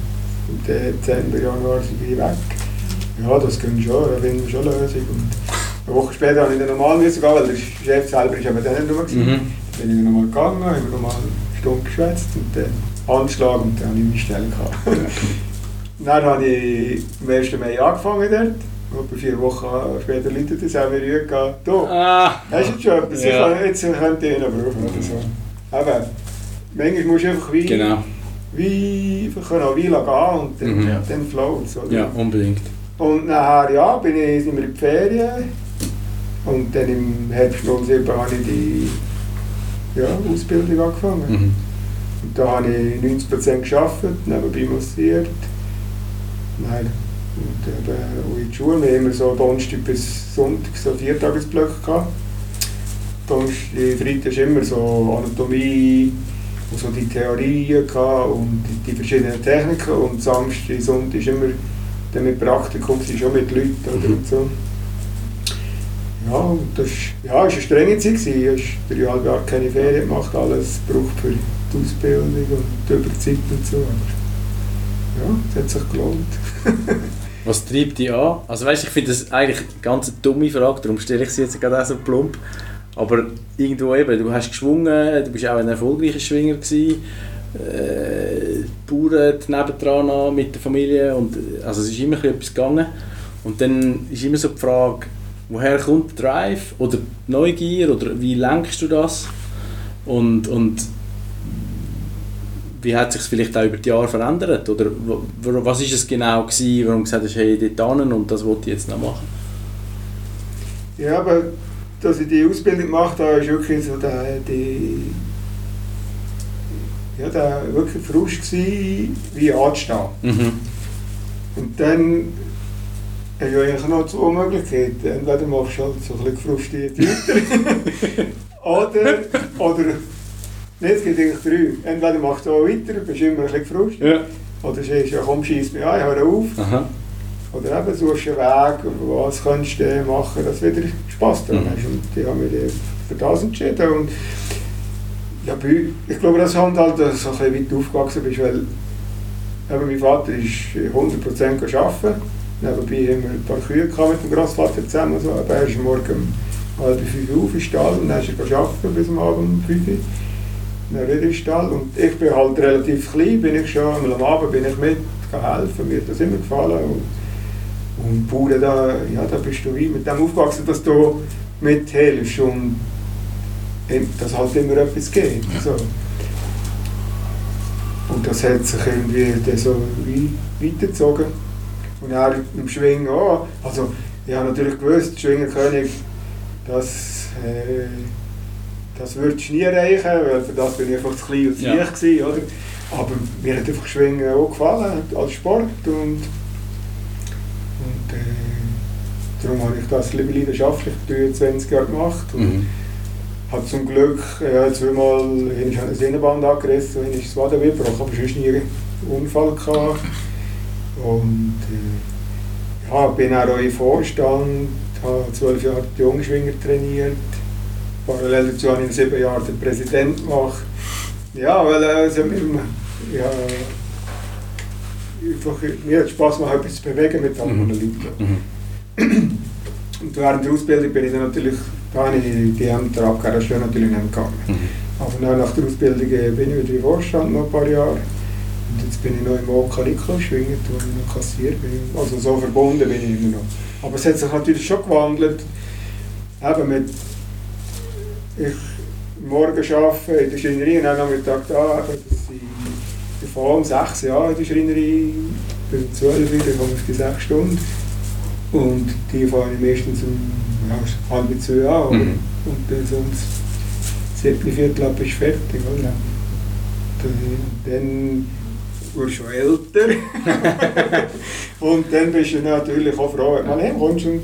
Dezember, Januar sind die weg. Ja, das geht schon, da finden wir schon eine Lösung. Und eine Woche später habe ich dann normal müssen gehen, weil der Chef selber ist eben dann nicht gewesen. Mhm. Dann bin ich nochmal gegangen, haben wir nochmal eine Stunde geschwätzt und dann angeschlagen und dann habe ich meine Stelle gehabt. dann habe ich am 1. Mai angefangen dort. Etwa vier Wochen später läutet es auch mir gegangen. Du, Ah, hast du jetzt schon etwas? Ja. Ich kann- Jetzt könnte ich ihn brauchen oder so. Aber manchmal musst du einfach wie, genau. Wie einfach können eine Weile gehen und dann, Mhm. dann float es. Ja, unbedingt. Und nachher, ja, bin ich, sind wir in die Ferien. Und dann im Herbst 07 habe ich die ja, Ausbildung angefangen. Mhm. Und da habe ich 90% gearbeitet, nebenbei massiert. Nein. Und eben auch in der Schule, wir haben immer so Donnerstag bis Sonntag so Viertagesblöcke gehabt. Donnerstag, Freitag ist immer so Anatomie und so die Theorien gehabt und die, die verschiedenen Techniken. Und Samstag, Sonntag ist immer dann mit Praktikum, sie schon mit Leuten oder Mhm. und so. Ja, das ist, ja, war eine strenge Zeit. Ich habe dreieinhalb Jahre keine Ferien gemacht, alles gebraucht für die Ausbildung und die Überzeit und so. Aber ja, es hat sich gelohnt. Was treibt dich an? Also weißt, ich finde das eigentlich eine ganz dumme Frage, darum stelle ich sie jetzt gerade auch so plump. Aber irgendwo eben, du hast geschwungen, du bist auch ein erfolgreicher Schwinger gewesen. Äh, die Bauern nebendran an mit der Familie und also es ist immer etwas gegangen. Und dann ist immer so die Frage, woher kommt der Drive oder die Neugier oder wie lenkst du das? Und, und wie hat sich vielleicht auch über die Jahre verändert? Oder was ist es genau gewesen, warum du gesagt hast, hey, dort hin und das wollte ich jetzt noch machen? Ja, aber dass ich die Ausbildung gemacht habe, ist wirklich so der, die, ja, der wirklich Frust gewesen, wie anzustehen. Mhm. Und dann hast du eigentlich noch zwei Möglichkeiten. Entweder machst du halt so ein bisschen gefrustriert weiter. oder, oder, nein, es gibt eigentlich drei. Entweder machst du auch weiter, bist immer ein bisschen gefrustriert. Ja. Oder sagst ja komm, schieß mich an, ich höre auf. Aha. Oder eben suchst einen Weg, was kannst du machen, dass du wieder Spass dran Mhm. hast. Und ich habe mich für das entschieden. Und ja, ich glaube, das hat halt, dass du so ein bisschen weit aufgewachsen bist, weil eben mein Vater ist 100% arbeiten. Nebenbei haben wir ein paar Kühe gehabt mit dem Großvater zusammen. So. Aber er ist morgen um halb fünf Uhr auf im Stall und dann ist er arbeiten bis am Abend um fünf Uhr. Dann wieder im Stall. Und ich bin halt relativ klein, bin ich schon. Am Abend bin ich mit, kann helfen, mir hat das immer gefallen. Und, und Bauern, da, ja, da bist du wie mit dem aufgewachsen, dass du mithilfst und dass halt immer etwas geht. Ja. So. Und das hat sich irgendwie dann so weitergezogen. Und er im Schwingen auch. Also, ich habe natürlich gewusst, Schwingerkönig, das, äh, das würdest du nie erreichen, weil für das bin ich einfach zu klein und zu Ja. leicht gewesen, oder? Aber mir hat einfach Schwingen auch gefallen, als Sport. Und, und äh, darum habe ich das lieber leidenschaftlich 23 Jahre gemacht. Und Mhm. habe zum Glück äh, zweimal ich eine Sehnenband angerissen, ich das Waden gebrochen, aber sonst nie einen Unfall gehabt. Und äh, ja, bin auch im Vorstand, habe zwölf Jahre die Jungschwinger trainiert. Parallel dazu habe ich in sieben Jahren den Präsident gemacht. Ja, weil äh, mir, ja, einfach, mir hat Spaß gemacht, etwas zu bewegen mit anderen Mhm. Leuten. Mhm. Und während der Ausbildung bin ich dann natürlich, da habe ich die Ämter abgegeben, das ja natürlich nicht gegangen. Mhm. Aber nach der Ausbildung äh, bin ich wieder im Vorstand noch ein paar Jahre. Und jetzt bin ich noch im OK Rico schwingen, wo ich noch Kassier bin. Also so verbunden bin ich immer noch. Aber es hat sich natürlich schon gewandelt. Eben mit, ich morgen arbeite in der Schreinerei und am Nachmittag da, eben, dass ich fahre um 6 Jahre in die Schreinerei, bin 12 Uhr, dann komme ich für 6 Stunden. Und die fahre ich meistens um ja, halb zwei an. oder? Mhm. Und dann sonst siebte Viertel ab ist fertig. Oder? Dann, wirst du schon älter. und dann bist du natürlich auch froh, wenn du heimkommst und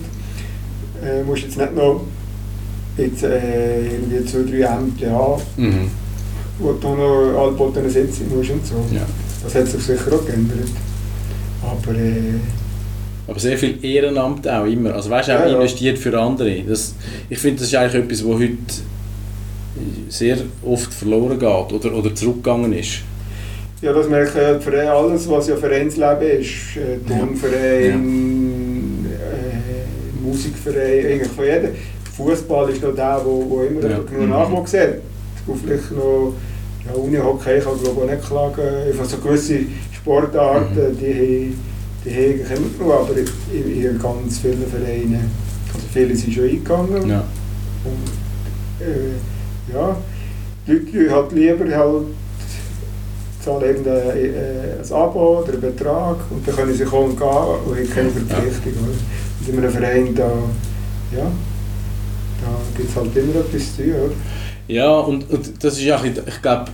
äh, musst jetzt nicht noch jetzt, äh, irgendwie zwei, drei Ämter haben, Mhm. Wo du noch allboten sitzen musst und so. Ja. Das hat sich sicher auch geändert. Aber äh, Aber sehr viel Ehrenamt auch immer. Also weißt du, auch Ja, ja. investiert für andere. Das, ich finde, das ist eigentlich etwas, was heute sehr oft verloren geht oder, oder zurückgegangen ist. ja, das merke ich ja, die Vereine, alles, was ja Vereinsleben ist, äh, Ja. Turnverein, äh, Musikverein, eigentlich von jedem. Fußball ist noch der, wo, wo immer Ja. genug. Nachwuchs hat. Und vielleicht noch ja, Unihockey kann ich glaube auch nicht klagen. Einfach so gewisse Sportarten, Mhm. die, die haben eigentlich immer genug, aber in, in ganz vielen Vereinen, also viele sind schon eingegangen. Ja. Und, äh, ja, die Leute halt lieber halt zahlen eben ein, äh, ein Abo oder einen Betrag und dann können sie kommen und gehen und haben keine Verpflichtung. Oder? Und in einem Verein, da, ja, da gibt es halt immer etwas zu tun. Oder? Ja, und, und das ist auch, ich glaube,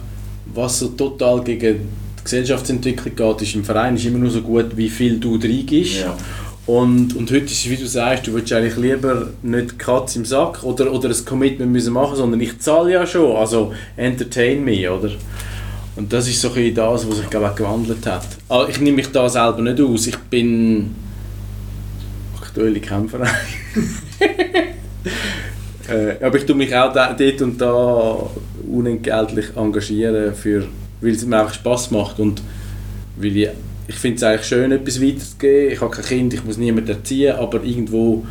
was so total gegen die Gesellschaftsentwicklung geht, ist im Verein ist immer nur so gut, wie viel du reingibst. Ja. Und, und heute ist es, wie du sagst, du willst eigentlich lieber nicht die Katze im Sack oder, oder ein Commitment müssen machen, sondern ich zahle ja schon, also entertain me, oder? Und das ist so ein das, was sich glaube ich, gewandelt hat. Ah, Ich nehme mich da selber nicht aus, ich bin aktuell keinem Verein. äh, aber ich tue mich auch da, dort und da unentgeltlich engagieren, für, weil es mir einfach Spass macht und weil ich, ich finde es eigentlich schön, etwas weiterzugeben. Ich habe kein Kind, ich muss niemanden erziehen, aber irgendwo,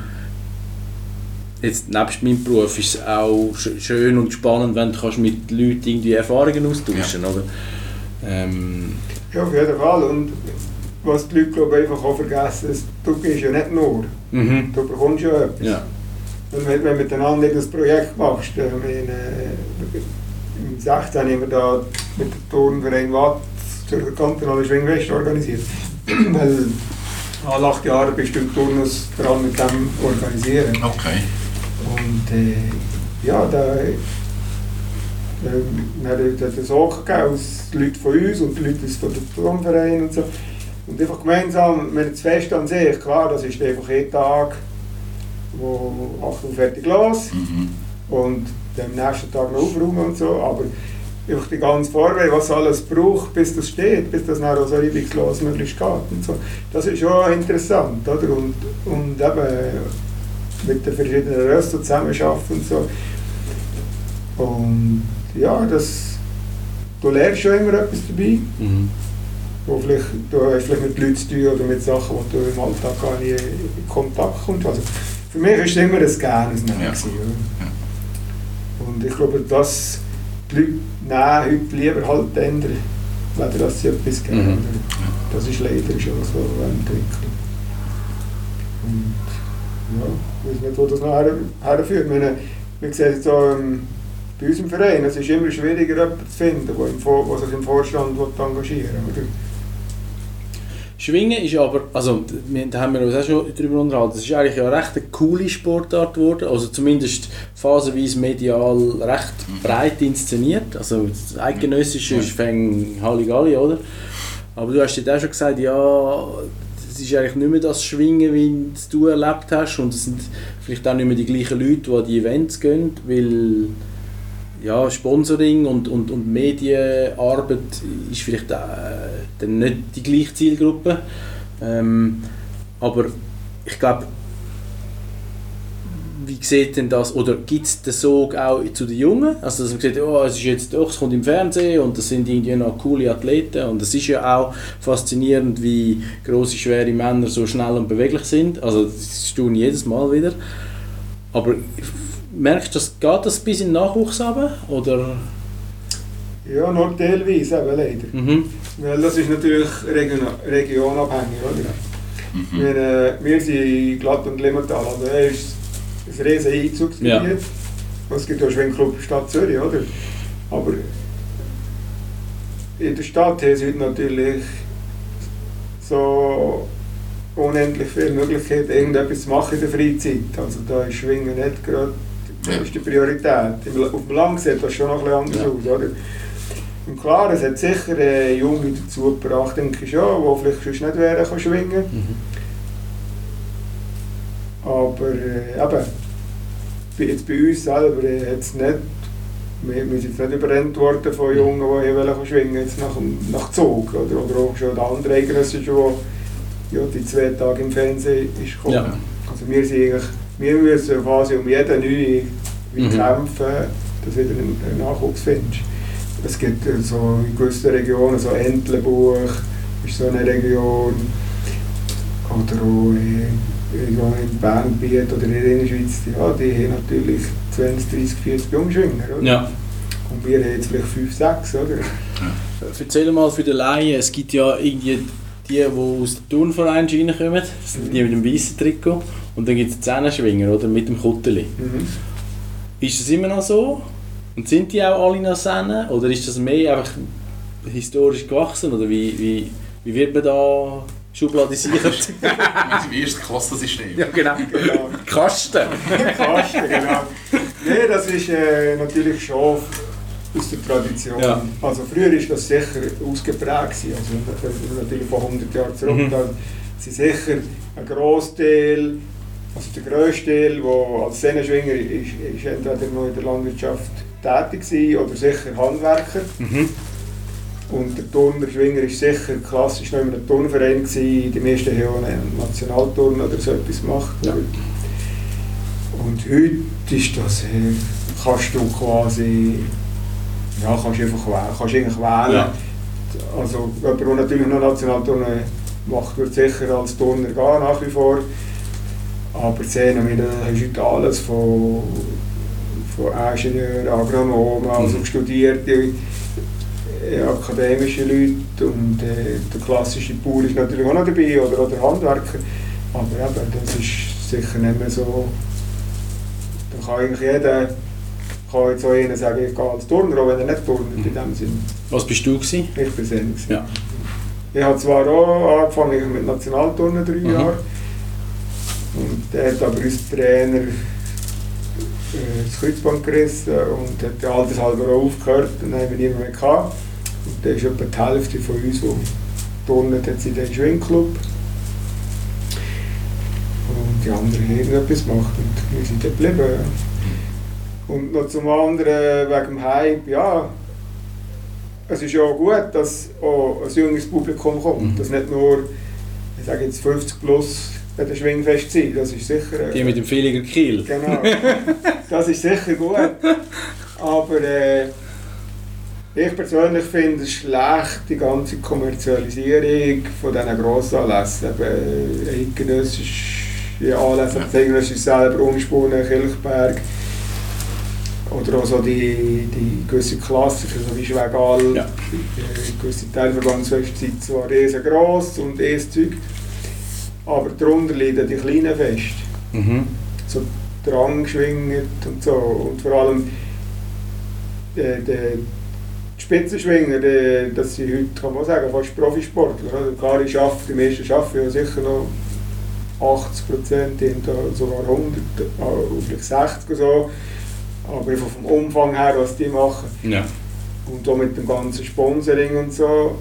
jetzt nebst meinem Beruf, ist es auch sch- schön und spannend, wenn du kannst mit Leuten irgendwie Erfahrungen austauschen oder? Ähm, Ja, auf jeden Fall. Und was die Leute glaube ich, einfach auch vergessen, ist, du gehst ja nicht nur, mhm. du bekommst ja etwas. Ja. Wenn du miteinander das Projekt machst, äh, meine, im 16 haben wir da mit dem Turnverein Watt zur kantonalen Schwingwest organisiert. Weil alle acht Jahre bist du im Turnus dran mit dem organisieren. Okay. Und äh, ja, da wir haben dort so gegeben aus Leuten von uns und die Leute von dem Turnverein und so. Und einfach gemeinsam, wenn das Fest an sich, klar, das ist einfach jeden Tag, wo 8 Uhr fertig los Mhm. und am nächsten Tag noch aufräumen und so, aber einfach die ganze Vorwelt, was alles braucht, bis das steht, bis das nachher so reibungslos möglichst geht und so. Das ist schon interessant, oder? Und, und eben mit den verschiedenen Rösten zusammenarbeiten und so. Und ja, das, du lernst schon immer etwas dabei. Mhm. Wo vielleicht, du hast vielleicht mit Leuten zu tun oder mit Sachen, wo du im Alltag gar nicht in Kontakt kommst. Also für mich ist es immer ein Gerne. Ja. Ja. Und ich glaube, dass die Leute nehmen heute lieber halt ändern, weder dass sie etwas geben. Mhm. Das ist leider schon so Entwicklung. Und ja, ich weiß nicht, wo das noch her, herführt. Meine, jetzt auch ähm, bei uns im Verein, es ist immer schwieriger, jemanden zu finden, der, sich im Vorstand engagieren will. Schwingen ist aber, also da haben wir uns auch schon darüber unterhalten, das ist eigentlich ja eine recht eine coole Sportart geworden, also zumindest phasenweise medial recht breit inszeniert, also das Eidgenössische Ja. ist fäng Halligalli, oder? Aber du hast jetzt auch schon gesagt, ja, es ist eigentlich nicht mehr das Schwingen, wie du erlebt hast und es sind vielleicht auch nicht mehr die gleichen Leute, die an die Events gehen, weil ja, Sponsoring und, und, und Medienarbeit ist vielleicht äh, dann nicht die gleiche Zielgruppe. Ähm, aber ich glaube, wie sieht denn das, oder gibt es den Sog auch zu den Jungen? Also dass man sieht, oh, es ist jetzt, oh, es kommt im Fernsehen und das sind irgendwie noch coole Athleten und es ist ja auch faszinierend, wie große, schwere Männer so schnell und beweglich sind. Also das ich jedes Mal wieder. Aber merkst du, geht das bis in den Nachwuchs runter, oder? Ja, nur teilweise eben leider. Mhm. Weil das ist natürlich region, regionabhängig. Oder? Mhm. Wir, äh, wir sind in Glatt und Limmertal, also da ist ein riesen Einzugsgebiet. Ja. Es gibt auch Schwingclub Stadt Zürich, oder? Aber in der Stadt haben sie natürlich so unendlich viele Möglichkeiten, irgendetwas zu machen in der Freizeit. Also da ist Schwingen nicht gerade die Ja. erste Priorität. Auf dem Land sieht das schon noch ein bisschen anders Ja. aus, oder? Und klar, es hat sicher äh, Junge dazu gebracht, denke ich schon, die vielleicht sonst nicht wären können schwingen. Mhm. Aber äh, eben, bei- jetzt bei uns selber äh, hat's nicht, wir, wir sind jetzt nicht überrennt worden von Jungen, die hier wollen schwingen jetzt nach, nach Zug. Oder, oder auch schon der andere Eidgenössische, der ja, die zwei Tage im Fernsehen ist gekommen. Ja. Also wir, sind eigentlich, wir müssen quasi um jeden neuen wie Mhm. kämpfen, dass du wieder einen, Nachwuchs findest. Es gibt äh, so in gewissen Regionen, so Entlebuch ist so eine Region, oder auch irgendwo in Bernbiet oder in der Innerschweiz, ja, die haben natürlich 20, 30, 40 Jungschwinger. Oder? Ja. Und wir haben jetzt vielleicht 5, 6, oder? Erzähl mal für die Laien, es gibt ja irgendwie die, die aus dem Turnverein reinkommen, das sind die mit dem weißen Trikot. Und dann gibt es die Zehnenschwinger, oder? Mit dem Kutteli. Mhm. Ist das immer noch so? Und sind die auch alle noch Sehnen? Oder ist das mehr einfach historisch gewachsen? Oder wie, wie, wie wird man da schubladisiert? Dem ersten Klassensystem. genau. Genau. Kasten. Kasten, genau. Nein, das ist äh, natürlich schon aus der Tradition. Ja. Also früher ist das sicher ausgeprägt gewesen. Also natürlich vor 100 Jahren zurück, Mhm. da sind sicher ein Großteil, also der grösste Teil, der als Sennenschwinger ist, ist entweder noch in der Landwirtschaft tätig gewesen oder sicher Handwerker. Mhm. Und der Turner-Schwinger ist sicher klassisch noch in einem Turnverein gewesen. Die meisten haben auch einen Nationalturn oder so etwas gemacht. Ja. Und heute ist das, kannst du quasi, ja, kannst einfach wählen, kannst eigentlich wählen. Ja. Also jemand, der natürlich noch Nationalturnen macht, wird sicher als Turner gehen, nach wie vor. Aber sehen wir, da hast du heute alles von, von Ingenieuren, Agronomen, also Mhm. studierte äh, akademische Leute und äh, der klassische Bauer ist natürlich auch noch dabei oder, oder Handwerker. Aber eben, das ist sicher nicht mehr so. Da kann eigentlich jeder kann jetzt auch einer sagen, ich gehe als Turner, auch wenn er nicht turnt in dem Sinn. Was bist du gewesen? Ich bin gewesen. Ja. Ich habe zwar auch angefangen mit Nationalturnen drei Mhm. Jahre. Und der hat aber uns Trainer äh, das Kreuzband gerissen und hat altershalber auch aufgehört und dann haben wir niemand mehr gehabt. Und da ist etwa die Hälfte von uns, die turnen, hat in den Schwingclub. Und die anderen haben irgendetwas gemacht und wir sind dort geblieben. Und noch zum anderen wegen dem Hype, ja, es ist ja auch gut, dass auch ein junges Publikum kommt, Mhm. dass nicht nur, ich sage jetzt 50 plus bei der Schwingfest sind, das ist sicher... äh, Die mit dem Villiger Kiel. Genau, das ist sicher gut. Aber äh, ich persönlich finde es schlecht, die ganze Kommerzialisierung von diesen Grossanlässen. Eben, äh, eidgenössische Anlässe, eidgenössische selber, Unspunnen, Kilchberg. Oder auch so die, die gewisse Klassiker, so wie Schwägal. Ja. Äh, gewisse Teilverbandsfeste sind zwar riesengroß und eh Zeug, aber darunter leiden die kleinen Feste Mhm. so Drang schwingt und so. Und vor allem äh, die Spitzenschwinger, die, das sind heute, kann man sagen, fast Profisportler. Klar, ich arbeite, die meisten arbeiten ja sicher noch 80 Prozent, sogar 100, äh, vielleicht 60 oder so. Aber einfach vom Umfang her, was die machen. Ja. Und auch mit dem ganzen Sponsoring und so.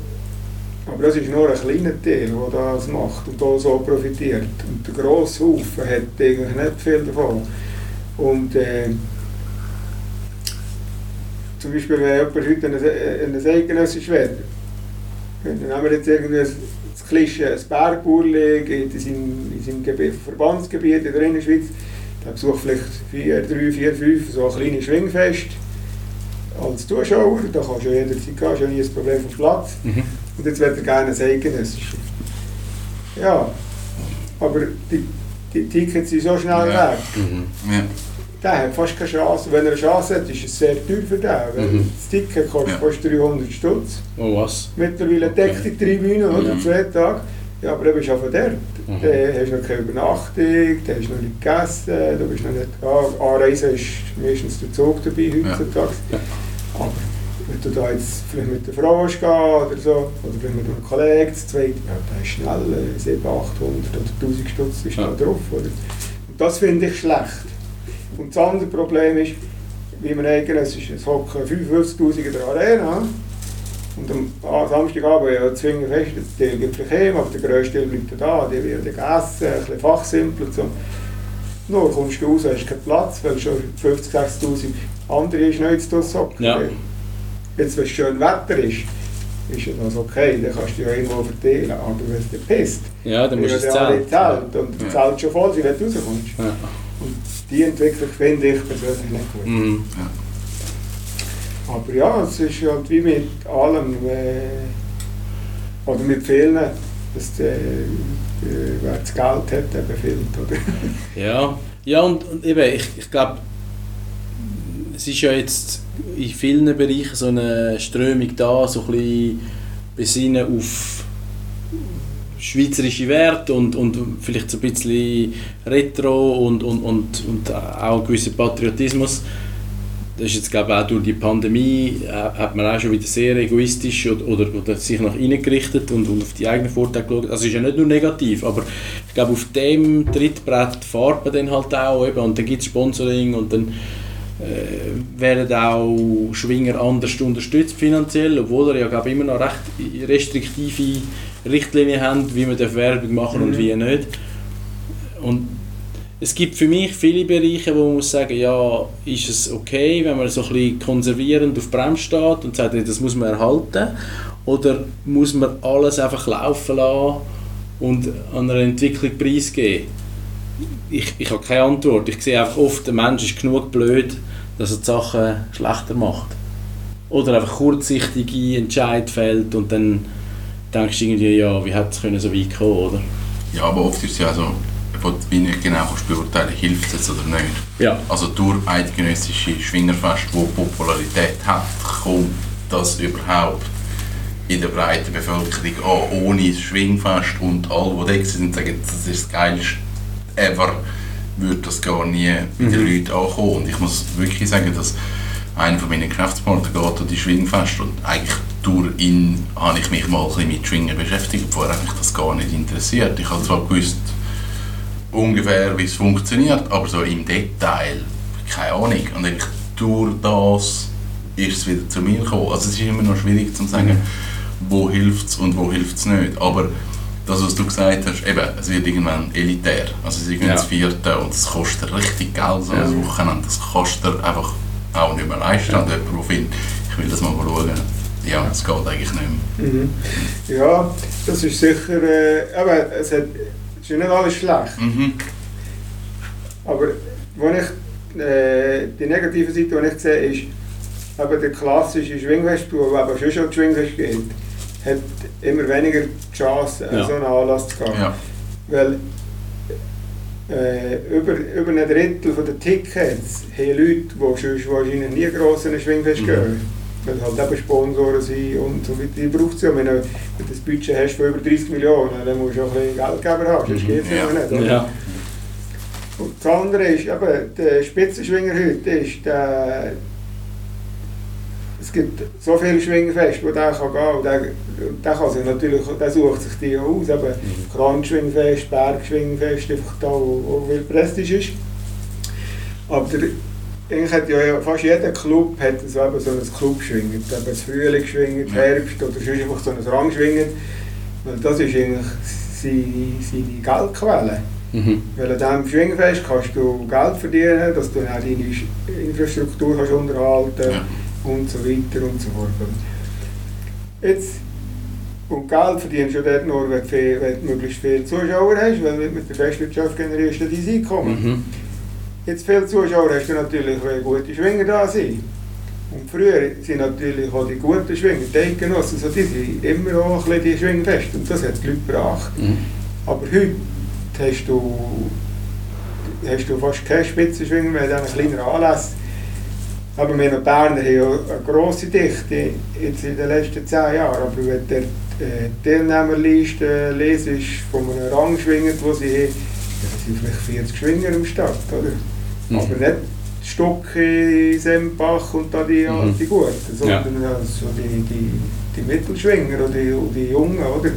Aber das ist nur ein kleiner Teil, der das macht und auch so profitiert. Und der grosse Haufen hat eigentlich nicht viel davon. Und äh, zum Beispiel, wenn jemand heute ein, ein eidgenössisch wird, dann nehmen wir jetzt irgendwie das Klischee, ein Bergbauerli geht in seinem, in seinem Gebiet, Verbandsgebiet in der Innerschweiz, der besucht vielleicht vier, drei, vier, fünf so kleine Schwingfest als Zuschauer, da kannst du jederzeit gehen, ist nie ein Problem vom Platz. Mhm. Und jetzt wird er gerne ein eidgenössisches. Ja, aber die, die Tickets sind so schnell Ja. weg. Mhm. Ja. Der hat fast keine Chance. Wenn er eine Chance hat, ist es sehr teuer für den. Weil Mhm. Das Ticket kostet Ja. fast 300 Stutz. Oh was? Mittlerweile deckt die Tribüne, oder? Ja. Zwei Tage. Ja, aber du bist einfach dort. Mhm. Dann hast du noch keine Übernachtung, dann hast du noch nicht gegessen, du bist noch nicht... Ah, Anreise ist meistens der Zug dabei heutzutage. Ja. Aber du da jetzt vielleicht mit der Frau gehen oder so, oder vielleicht mit einem Kollegen zu zweit, ja, da ist schnell äh, 700, 800 oder 1000 Stutz ist Ja. da drauf. Oder? Und das finde ich schlecht. Und das andere Problem ist, wie wir sagen, es, ist, es hocken 55'000 in der Arena und am ah, Samstagabend ja zwingen fest, der Teil geht vielleicht heim, aber der grösste Teil bleibt da, die werden gegessen, ein bisschen fachsimpel und so. Nur kommst du raus, hast keinen Platz, weil schon 50'000, 60'000 andere Schneuze da hocken. Ja. Jetzt, wenn es schön Wetter ist, ist es noch okay, dann kannst du ja irgendwo verteilen. Aber wenn es dir pisst, Ja, dann musst du ja zählen. Zelt und das Ja. Zelt schon voll wenn du rauskommst. Ja. Und die Entwicklung finde ich persönlich nicht gut. Mhm. Aber ja, es ist halt wie mit allem, äh, oder mit vielen, dass äh, äh, wer das Geld hat, fehlt. Oder? Ja, ja und, und eben, ich, ich glaube, es ist ja jetzt in vielen Bereichen so eine Strömung da, so ein bisschen auf schweizerische Werte und, und vielleicht so ein bisschen Retro und, und, und, und auch ein gewisser Patriotismus. Das ist jetzt glaube ich auch durch die Pandemie äh, hat man auch schon wieder sehr egoistisch oder, oder, oder sich nach innen gerichtet und, und auf die eigenen Vorteile geschaut. Also ist ja nicht nur negativ, aber ich glaube auf dem Trittbrett fahrt man dann halt auch eben, und dann gibt es Sponsoring und dann äh, werden auch Schwinger anders unterstützt finanziell, obwohl er ja glaube immer noch recht restriktive Richtlinien haben, wie man Werbung machen und Mhm. wie nicht. Und es gibt für mich viele Bereiche, wo man muss sagen, ja, ist es okay, wenn man so ein bisschen konservierend auf Bremse steht und sagt, das muss man erhalten, oder muss man alles einfach laufen lassen und an einer Entwicklung preisgeben? Ich, ich habe keine Antwort. Ich sehe einfach oft, der Mensch ist genug blöd, dass er die Sachen schlechter macht. Oder einfach kurzsichtige Entscheid fällt und dann denkst du irgendwie, ja, wie hätte es können so weit kommen, oder? Ja, aber oft ist es ja so, wie nicht genau kannst beurteilen hilft es jetzt oder nicht. Ja. Also durch eidgenössische Schwingerfest, wo Popularität hat, kommt das überhaupt in der breiten Bevölkerung an, ohne das Schwingfest und alle, die da sind, sagen, das ist das Geilste ever, würde das gar nie bei den Mhm. Leuten ankommen. Und ich muss wirklich sagen, dass einer von meinen Geschäftspartnern geht an die Schwingfest und eigentlich durch ihn habe ich mich mal ein bisschen mit Schwingen beschäftigt, vorher hat mich das gar nicht interessiert. Ich habe zwar gewusst, ungefähr, wie es funktioniert, aber so im Detail, keine Ahnung. Und eigentlich durch das ist es wieder zu mir gekommen. Also es ist immer noch schwierig zu sagen, wo hilft es und wo hilft es nicht. Aber das, was du gesagt hast, eben, es wird irgendwann elitär. Also sie gehen Ja. ins Vierte und es kostet richtig Geld, so Ja. ein Wochenende. Das kostet einfach auch nicht mehr leisten. Ja. Und jemand, der findet, ich will das mal schauen, ja, es geht eigentlich nicht mehr. Mhm. Ja, das ist sicher, äh, aber es, hat, es ist nicht alles schlecht. Mhm. Aber wo ich, äh, die negative Seite, die ich sehe, ist, eben der klassische Schwingfestbau, der eben schon schon Schwingfest geht, hat immer weniger die Chance, an Ja. so einen Anlass zu gehen. Ja. Weil äh, über, über ein Drittel der Tickets haben Leute, die sonst wahrscheinlich nie gross in ein Schwingfest Mhm. gehen. Weil halt eben Sponsoren sind und so weiter. Die braucht es ja. Wenn du das Budget hast von über 30 Millionen, dann musst du auch ein bisschen Geldgeber haben, sonst Mhm. geht es Ja. ja nicht. oder? Ja. Und das andere ist, eben, der Spitzenschwinger heute ist, der, es gibt so viele Schwingfeste, wo der kann gehen und der, der, kann sich natürlich, der sucht sich die aus, eben Kranschwingfest, Bergschwingfest, einfach da, wo, wo viel Prestige ist. Aber der, eigentlich hat ja fast jeder Club hat so, eben so ein Clubschwingen, eben das Frühling schwingen, Ja. Herbst oder sonst einfach so ein Rangschwingen. Weil das ist eigentlich seine, seine Geldquelle. Mhm. Weil an diesem Schwingfest kannst du Geld verdienen, dass du dann deine Infrastruktur kannst unterhalten Ja. Und so weiter und so fort. Jetzt, und Geld verdienst du dort nur, wenn du, viel, wenn du möglichst viele Zuschauer hast, weil mit der Festwirtschaft generierst du dein Einkommen. Mhm. Jetzt viele Zuschauer hast du natürlich, wenn gute Schwinger da sind. Und früher sind natürlich auch die guten Schwinger, die Eidgenossen, so die sind immer auch ein bisschen die Schwingfest und das hat die Leute gebracht. Mhm. Aber heute hast du, hast du fast keine Spitzenschwinger mehr, dann kleinere Anlässe. Aber wir Berner haben ja eine grosse Dichte jetzt in den letzten zehn Jahren. Aber wenn die äh, Teilnehmerliste lesest von einem Rangschwinger, wo sie haben, dann sind vielleicht 40 Schwinger im Start, oder? Mhm. Aber nicht Stucki, Sempach und da die, Mhm. die Guten, sondern ja. so die, die, die Mittelschwinger und die, die Jungen, oder?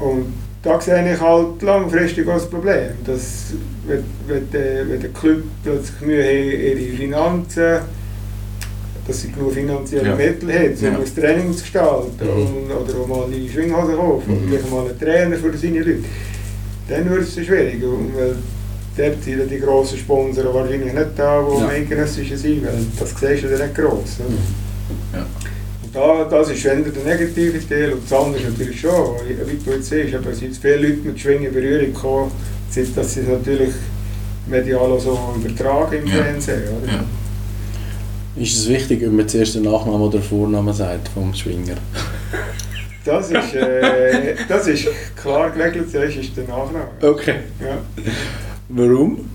Und da sehe ich halt langfristig das Problem, dass wenn, wenn, der, wenn der Club plötzlich Mühe hat, ihre Finanzen, dass sie genug finanzielle Ja. Mittel hat, um Ja. ein Training zu gestalten Mhm. und, oder auch mal die Schwinghosen kaufen Mhm. oder mal einen Trainer für seine Leute, dann wird es schwierig. Und weil dort sind ja die grossen Sponsoren wahrscheinlich nicht da, die Ja. ja. eidgenössische sind, weil das siehst du nicht gross. Oder? Ja. Und da, das ist eher der negative Teil und das andere ist natürlich schon, wie du jetzt siehst, aber es sind viele Leute mit Schwingen in Berührung gekommen, seit dass sie es natürlich medial auch so übertragen im Ja. Fernsehen. Oder? Ja. Ist es wichtig, ob man zuerst den Nachnamen oder Vornamen sagt vom Schwinger? Das, ist, äh, das ist klar geregelt, zuerst ist der Nachname. Okay. Ja, Warum?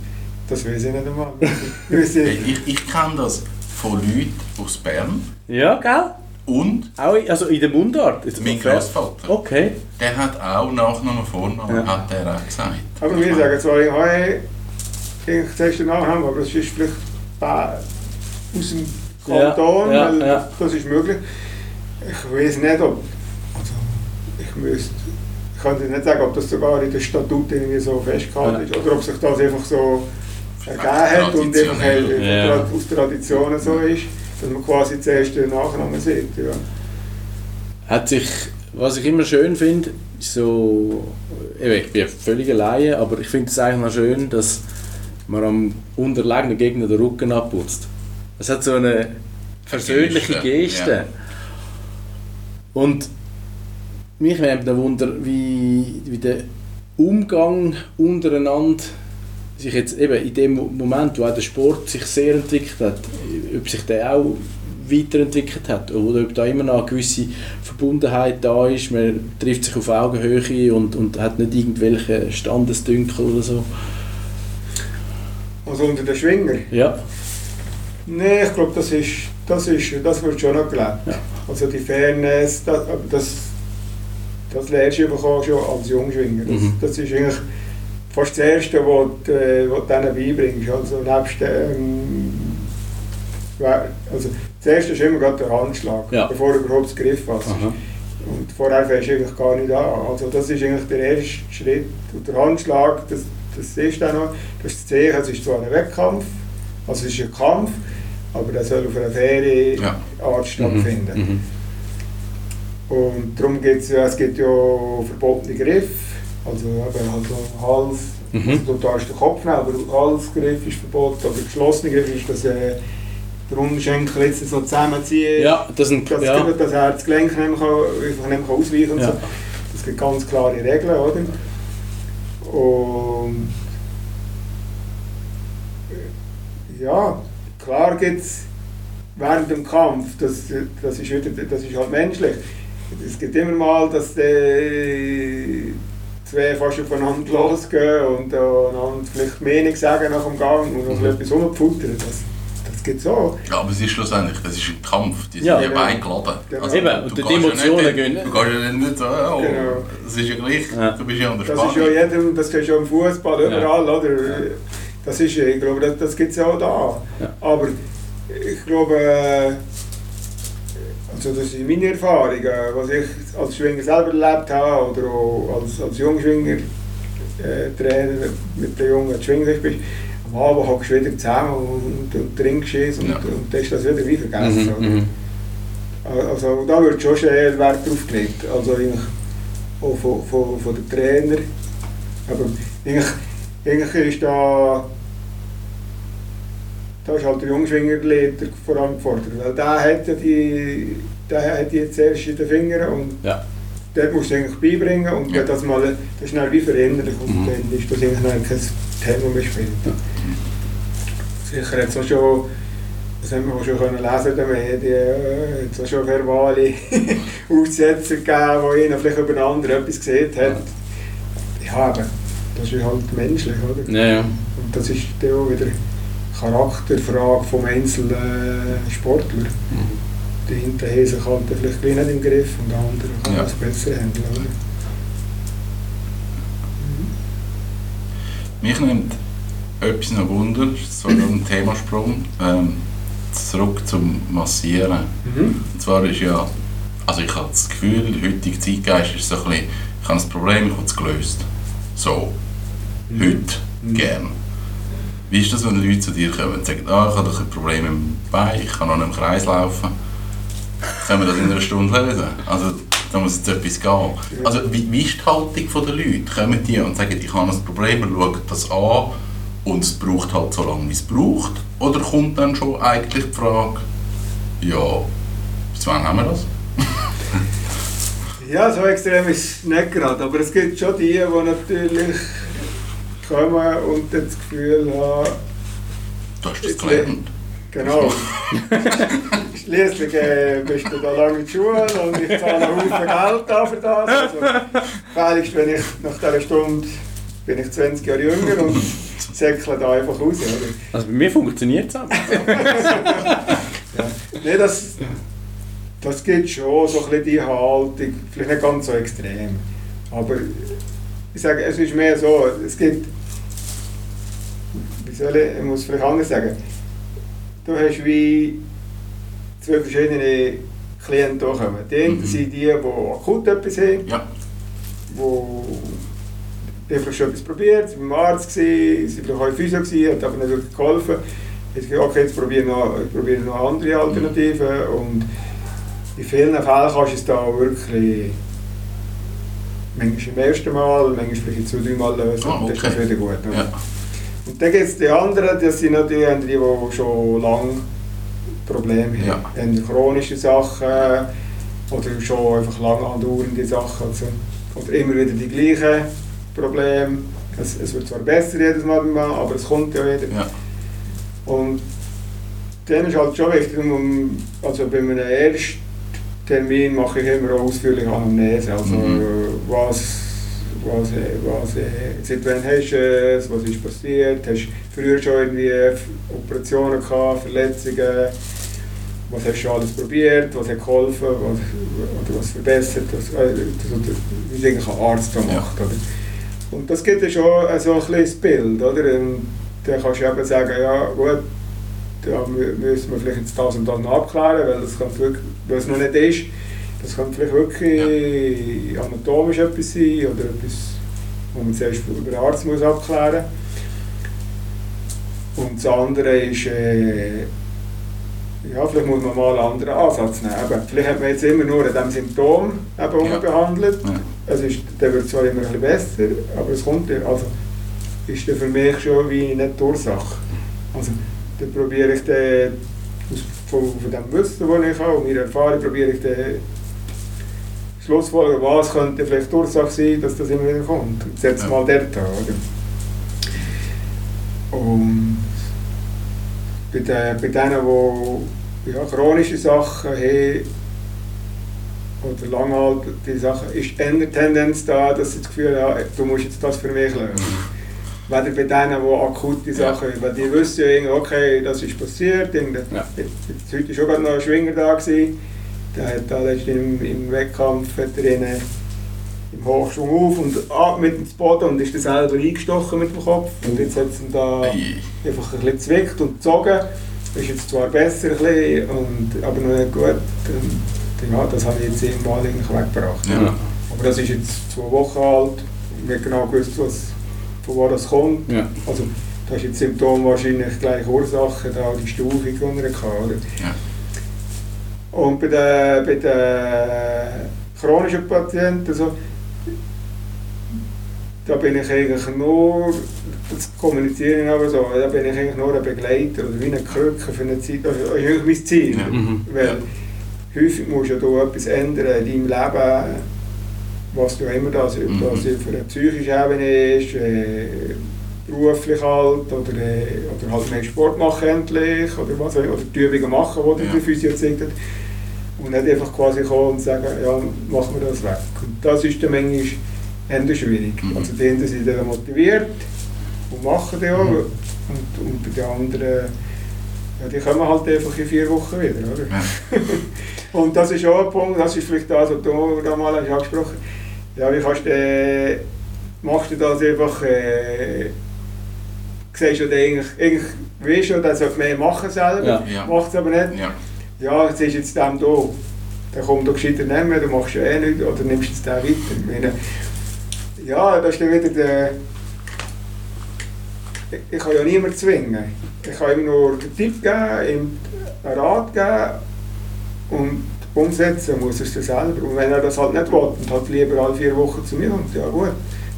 das weiß ich nicht einmal. Ich- Ich, ich kenne das von Leuten aus Bern Ja, gell? Und Auch in, also in der Mundart? Ist mein okay. Großvater. Okay. Der hat auch Nachnamen, Vornamen, Ja. hat er auch gesagt. Aber wir sagen zwar, ich habe eigentlich zuerst den Nachnamen, aber das ist vielleicht aus dem Ja, Kanton, ja, weil ja. das ist möglich. Ich weiß nicht, ob. Also, ich müsste. Ich kann dir nicht sagen, ob das sogar in den Statuten irgendwie so festgehalten Ja. ist oder ob sich das einfach so ergeben hat und einfach halt. Ja. aus Traditionen so ist, dass man quasi zuerst den Nachnamen sieht. Ja. Hat sich, was ich immer schön finde, ist so, ich bin völlig alleine, aber ich finde es eigentlich noch schön, dass man am unterlegenen Gegner den Rücken abputzt. Es hat so eine persönliche Geste, Geste. ja. Und mich nimmt ein Wunder, wie, wie der Umgang untereinander sich jetzt eben in dem Moment, wo auch der Sport sich sehr entwickelt hat, ob sich der auch weiterentwickelt hat oder ob da immer noch eine gewisse Verbundenheit da ist, man trifft sich auf Augenhöhe und, und hat nicht irgendwelche Standesdünkel oder so. Also unter den Schwinger. Ja, Nein, ich glaube, das ist, das ist, das wird schon noch gelebt. Ja. Also die Fairness, das, das, das lernst du schon als Jungschwinger. Das, Mhm. das ist eigentlich fast das Erste, was du, äh, was du denen beibringst. Also nebst ähm, also das Erste ist immer gerade der Handschlag, Ja. bevor du überhaupt das Griff aha. Und vorher fängst du eigentlich gar nicht an. Also das ist eigentlich der erste Schritt. Und der Handschlag, das, das ist dann noch, das ist das Zeichen, es ist zwar ein Wettkampf, also es ist ein Kampf, aber der soll auf einer faire Ja. Art stattfinden. Mhm. Und darum gibt es ja, es gibt ja verbotene Griffe, also eben halt so Hals, Mhm. also du darfst den Kopf nehmen, aber der Halsgriff ist verboten, aber der geschlossene Griff ist, dass äh, der Unterschenkel jetzt so zusammenziehen Ja, das sind dass ja. das Herzgelenk nicht mehr, kann- einfach nicht mehr ausweichen Ja. so. Es gibt ganz klare Regeln, oder? Und äh, ja, klar gibt es während dem Kampf, das, das, ist wieder, das ist halt menschlich. Es gibt immer mal, dass die zwei fast aufeinander losgehen und äh, einander vielleicht Meinung sagen nach dem Gang und noch Mhm. etwas rumfuttern. Das, das gibt es auch. Ja, aber es ist schlussendlich, das ist ein Kampf, die sind Ja. ja, Genau. beide geladen. Genau. Also, Eben, du und die ja Emotionen nicht, gehen- Du gehst ja nicht so, oh, Genau. das ist ja gleich, Ja. du bist ja an der Das Spannung. ist ja jedem, das ist ja im Fußball überall, oder? Ja. Das ist, ich glaube, das, das gibt es ja auch da. Ja. Aber ich glaube, äh, also das sind meine Erfahrungen, was ich als Schwinger selber erlebt habe oder auch als, als Jungschwinger äh, Trainer mit den jungen Schwingern bist. Am Abend hockst du wieder zusammen und, und trinkst es und, Ja. und dann ist das wieder wie vergessen. Mhm, mhm. Also da wird schon sehr Wert drauf gelegt, also eigentlich auch von, von, von den Trainer. Aber eigentlich, eigentlich ist da, da ist halt der Jungschwingerleiter vor allem gefordert, weil der hat ja die, der hat die zuerst in den Fingern und Ja. dort musst du eigentlich beibringen und Ja. das mal, das ist dann wie verinnerlich und Mhm. dann ist das eigentlich kein Thema mehr später. Sicher hat es auch schon, das haben wir auch schon können lesen in den Medien, hat es auch schon verbale Aussetzer gegeben, wo einer vielleicht über den anderen etwas gesehen hat. Ja, aber das ist halt menschlich, oder? Ja, ja. Und das ist dann auch wieder Charakterfrage vom einzelnen Sportler. Der hinterher sich halt vielleicht gleich nicht im Griff und der andere kann Ja. es besser handeln. Oder? Mich nimmt etwas noch wundert, so ein Themasprung, ähm, zurück zum Massieren. Mhm. Und zwar ist ja, also ich habe das Gefühl, der heutige Zeitgeist ist so ein bisschen, ich habe ein Problem, ich habe es gelöst. So, heute, Mhm. gern. Wie ist das, wenn Leute zu dir kommen und sagen, ah, ich habe ein Problem im Bein, ich kann noch nicht im Kreis laufen. Können wir das in einer Stunde lösen? Also, da muss jetzt etwas gehen. Also, wie, wie ist die Haltung der Leute? Kommen die und sagen, ich habe ein Problem, wir schauen das an und es braucht halt so lange, wie es braucht? Oder kommt dann schon eigentlich die Frage, ja, bis wann haben wir das? Ja, so extrem ist es nicht gerade, aber es gibt schon die, die natürlich kommen und das Gefühl haben, Du hast das gelernt. genau. Schließlich äh, bist du da lange in der Schule und ich zahle einen Haufen Geld da für das. Also, fähigst, wenn ich nach dieser Stunde bin ich 20 Jahre jünger und säckle da einfach raus. Oder? Also bei mir funktioniert es aber. Nein, das, das gibt schon so ein bisschen die Haltung, vielleicht nicht ganz so extrem. Aber ich sage, es ist mehr so, es gibt, wie soll ich, ich muss vielleicht anders sagen, du hast wie zwei verschiedene Klienten kommen. Die einen Mhm. sind die, die akut etwas haben, Ja, die haben schon etwas probiert, sie waren beim Arzt, sie waren vielleicht auch Physio, hat aber nicht wirklich geholfen. Jetzt gesagt, okay, jetzt probiere ich noch, ich probiere noch andere Alternativen und in vielen Fällen kannst du es da wirklich manchmal im ersten Mal, manchmal vielleicht zwei, drei Mal lösen ist okay. das wieder gut. ja. Und dann gibt es die anderen, das sind natürlich die, die schon lange Probleme haben. Ja. Dann chronische Sachen oder schon einfach lang andauernde Sachen. Also, oder immer wieder die gleichen Probleme. Es, es wird zwar besser jedes Mal, aber es kommt ja wieder. ja. Und dann ist halt schon wichtig, um, also bei einem Ersttermin mache ich immer eine ausführliche Anamnese. Also Mhm. was, was, was, seit wann hast du es, was ist passiert, hast du früher schon irgendwie Operationen gehabt, Verletzungen, was hast du schon alles probiert, was hat geholfen, was, oder was verbessert, was, äh, das, oder, wie es eigentlich ein Arzt so Ja. macht. Oder? Und das gibt ja schon äh, so ein kleines Bild, oder? Und dann kannst du eben sagen, ja gut, da mü- müssen wir vielleicht jetzt das und das noch abklären, weil das kann wirklich, weil es noch nicht ist, das kann vielleicht wirklich anatomisch etwas sein oder etwas, wo man zuerst über den Arzt muss abklären Und das andere ist, äh, ja, vielleicht muss man mal einen anderen Ansatz nehmen. Eben, vielleicht hat man jetzt immer nur an diesem Symptom eben Ja. behandelt. Ja. Es ist, der wird zwar immer ein bisschen besser, aber es kommt, ja- also ist der für mich schon wie nicht die Ursache. Also dann probiere ich den, aus, von, von dem Wissen, das ich habe und meiner Erfahrung, probiere ich den Schlussfolgerung, was könnte vielleicht die Ursache sein, dass das immer wieder kommt. Und setze Ja. mal dort an. Oder? Und bei, den, bei denen, die ja, chronische Sachen haben, oder langhaltige Sachen, ist eher die Tendenz da, dass sie das Gefühl haben, du musst jetzt das für mich lösen. Weder bei denen, die akute Sachen haben, weil die wissen ja, irgendwie, okay, das ist passiert. Ja. Jetzt, heute war schon noch ein Schwinger da. Gewesen. Der hat da letztens im, im Wettkampf hat er im Hochschwung auf und ab mit ins Boden und ist dann selber eingestochen mit dem Kopf. Und jetzt hat es ihn da Ei. einfach ein bisschen gezwickt und gezogen. Ist jetzt zwar besser, ein bisschen, und, aber noch nicht gut. Und, ja, das habe ich jetzt eigentlich weggebracht. Ja. Aber das ist jetzt zwei Wochen alt. Ich habe genau gewusst, was, von wo das kommt. Ja. Also, da ist jetzt Symptom wahrscheinlich gleich Ursache, da die Stufung, die er hatte. Ja. Und bei den, bei den chronischen Patienten, also, da bin ich eigentlich nur, das kommuniziere ich aber so, da bin ich eigentlich nur ein Begleiter oder wie eine Krücke für eine Zeit, also das ist eigentlich mein Ziel. Ja. Mhm. Weil Ja. häufig musst du ja da etwas ändern in deinem Leben, was du immer das, ob Mhm. das für eine psychische Ebene ist, äh, beruflich halt, oder, äh, oder halt mehr Sport machen endlich, oder was oder die Übungen machen, die Ja. der Physio gezeigt hat. Und nicht einfach quasi kommen und sagen, ja, machen wir das weg. Und das ist dann manchmal eher schwierig. Mhm. Also die einen sind dann motiviert und machen das auch, Mhm. und, und bei den anderen, ja, die kommen halt einfach in vier Wochen wieder, oder? Ja. Und das ist auch ein Punkt, das ist vielleicht das, was du da mal hast angesprochen hast. Ja, wie kannst du, äh, machst du das einfach, äh, siehst dann eigentlich, eigentlich weißt du, der sollte mehr machen selber, Ja. Ja. macht es aber nicht. Ja. Ja, jetzt ist jetzt dem da. Dann kommt doch gescheiter nehmen, du machst ja eh nichts oder nimmst jetzt den weiter. Ja, das ist dann wieder der... Ich, kann ja niemanden zwingen. Ich kann ihm nur einen Tipp geben, ihm einen Rat geben und umsetzen muss er es dann selber. Und wenn er das halt nicht will und halt lieber alle vier Wochen zu mir kommt, ja gut,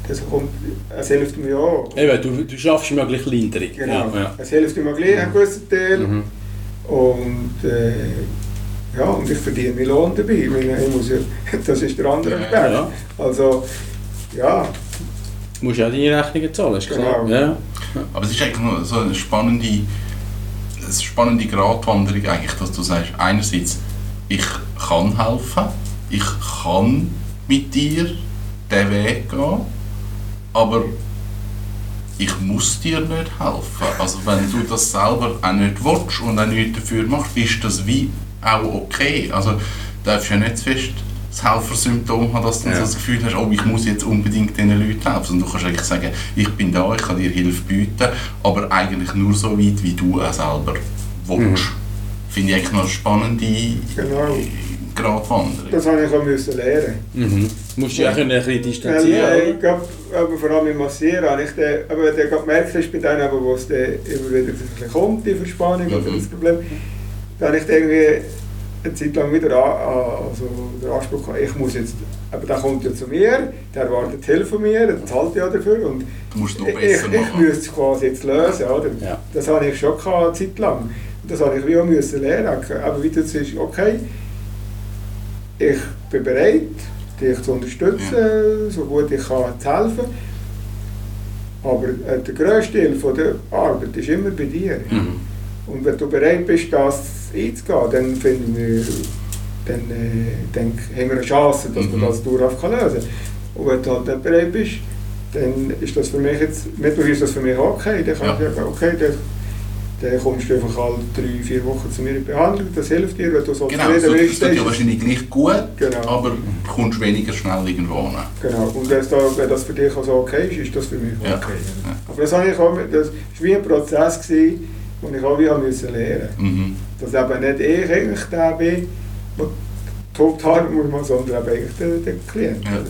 das kommt, es hilft mir ja auch. Eben, du, du schaffst ihm ja gleich Linderung. Genau. Ja, ja. Es hilft mir gleich einen gewissen Teil. Mhm. Und äh, ja, und ich verdiene meinen Lohn dabei. Meine, ich muss ja, das ist der andere Aspekt. ja. Also, ja, Du musst ja deine Rechnungen zahlen, ist klar. Genau. Ja. Aber es ist eigentlich noch so eine spannende, eine spannende Gratwanderung eigentlich, dass du sagst, einerseits, ich kann helfen, ich kann mit dir den Weg gehen, aber ich muss dir nicht helfen. Also wenn du das selber auch nicht willst und auch nichts dafür machst, ist das wie auch okay. Also du darfst ja nicht zu fest das Helfersymptom haben, dass du Ja. so das Gefühl hast, oh, ich muss jetzt unbedingt diesen Leuten helfen. Und du kannst eigentlich sagen, ich bin da, ich kann dir Hilfe bieten, aber eigentlich nur so weit, wie du auch selber willst. Finde ich eigentlich noch eine spannende Genau. Gratwanderung. das habe ich auch müssen lernen. Mhm. Du musst dich auch ein bisschen distanzieren. äh, oder? ich glaub, aber vor allem im Massieren habe ich dann, aber gerade gemerkt, hast, bei denen, aber, wo es dann immer wieder ein bisschen kommt, die Verspannung oder Mhm. das Problem, da habe ich irgendwie eine Zeit lang wieder an, also den Anspruch gehabt, ich muss jetzt, aber der kommt ja zu mir, der erwartet Hilfe von mir, der zahlt ja dafür und Du musst es noch ich, besser ich, müsste es quasi jetzt lösen, oder? Ja. Das habe ich schon gehabt, eine Zeit lang. Und das habe ich wie auch müssen lernen. Aber wie du jetzt sagst, okay, ich bin bereit, dich zu unterstützen, so gut ich kann, zu helfen. Aber äh, der grösste Teil von der Arbeit ist immer bei dir. Mhm. Und wenn du bereit bist, das einzugehen, dann finden wir, dann, äh, dann haben wir eine Chance, dass Mhm. man das dauerhaft kann lösen kann. Und wenn du halt nicht bereit bist, dann ist das für mich jetzt, mittlerweile ist das für mich okay. Dann kann Ja. ich sagen, okay, dann, dann kommst du einfach alle drei, vier Wochen zu mir in Behandlung, das hilft dir, wenn du so Genau, zufrieden tut, es bist. tut ja wahrscheinlich gleich gut, Genau. aber du kommst weniger schnell irgendwo hin. Genau, und wenn, da, wenn das für dich also okay ist, ist das für mich okay. Ja. Ja. Aber das, habe ich auch, das war wie ein Prozess, gewesen, den ich auch wie habe müssen lernen Mhm. Dass eben nicht ich eigentlich der bin, der die Hauptarbeit muss machen, sondern eben eigentlich der, der Klient. Ja.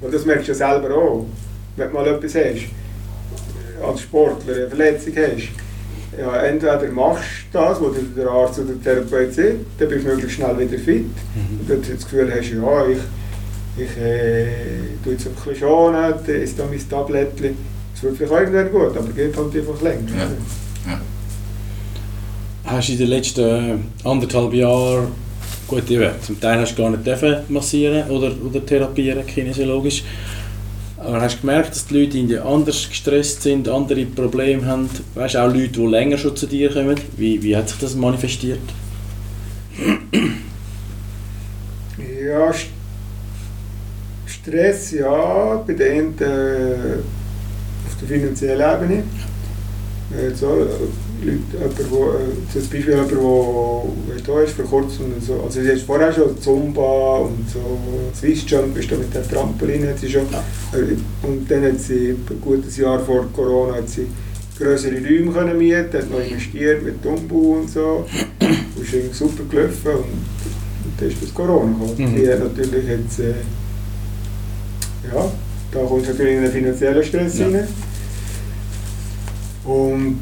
Und das merkst du ja selber auch, wenn du mal etwas hast, als Sportler eine Verletzung hast. Ja, entweder machst du das, was dir der Arzt oder der Therapeut sagt, dann bist du möglichst schnell wieder fit. Und wenn du das Gefühl hast, ja, ich, ich äh, tue jetzt ein bisschen schonen, dann ist da mein Tablettchen. Es wird vielleicht auch irgendwann gut, aber geht halt einfach länger. Ja. Hast in den letzten anderthalb Jahren, gut, eben, zum Teil hast du gar nicht dürfen massieren oder, oder therapieren, kinesiologisch. Aber hast du gemerkt, dass die Leute irgendwie anders gestresst sind, andere Probleme haben? Weißt du, auch Leute, die länger schon zu dir kommen? Wie, wie hat sich das manifestiert? Ja, St- Stress, ja, bei einen äh, auf der finanziellen Ebene. Äh, so, äh, Leute, jemand, wo, äh, zum Beispiel jemand, der da ist vor kurzem, und so, also sie hat vorher schon Zumba und so Swiss Jump, ist da mit dem Trampolin, hat sie schon, äh, und dann hat sie ein gutes Jahr vor Corona hat sie größere Räume können mieten, hat noch investiert mit Umbau und so, und ist irgendwie super gelaufen und, und dann ist das Corona gekommen. Mhm. Die hat natürlich jetzt, äh, ja, da kommt natürlich ein finanzieller Stress Ja. rein. Und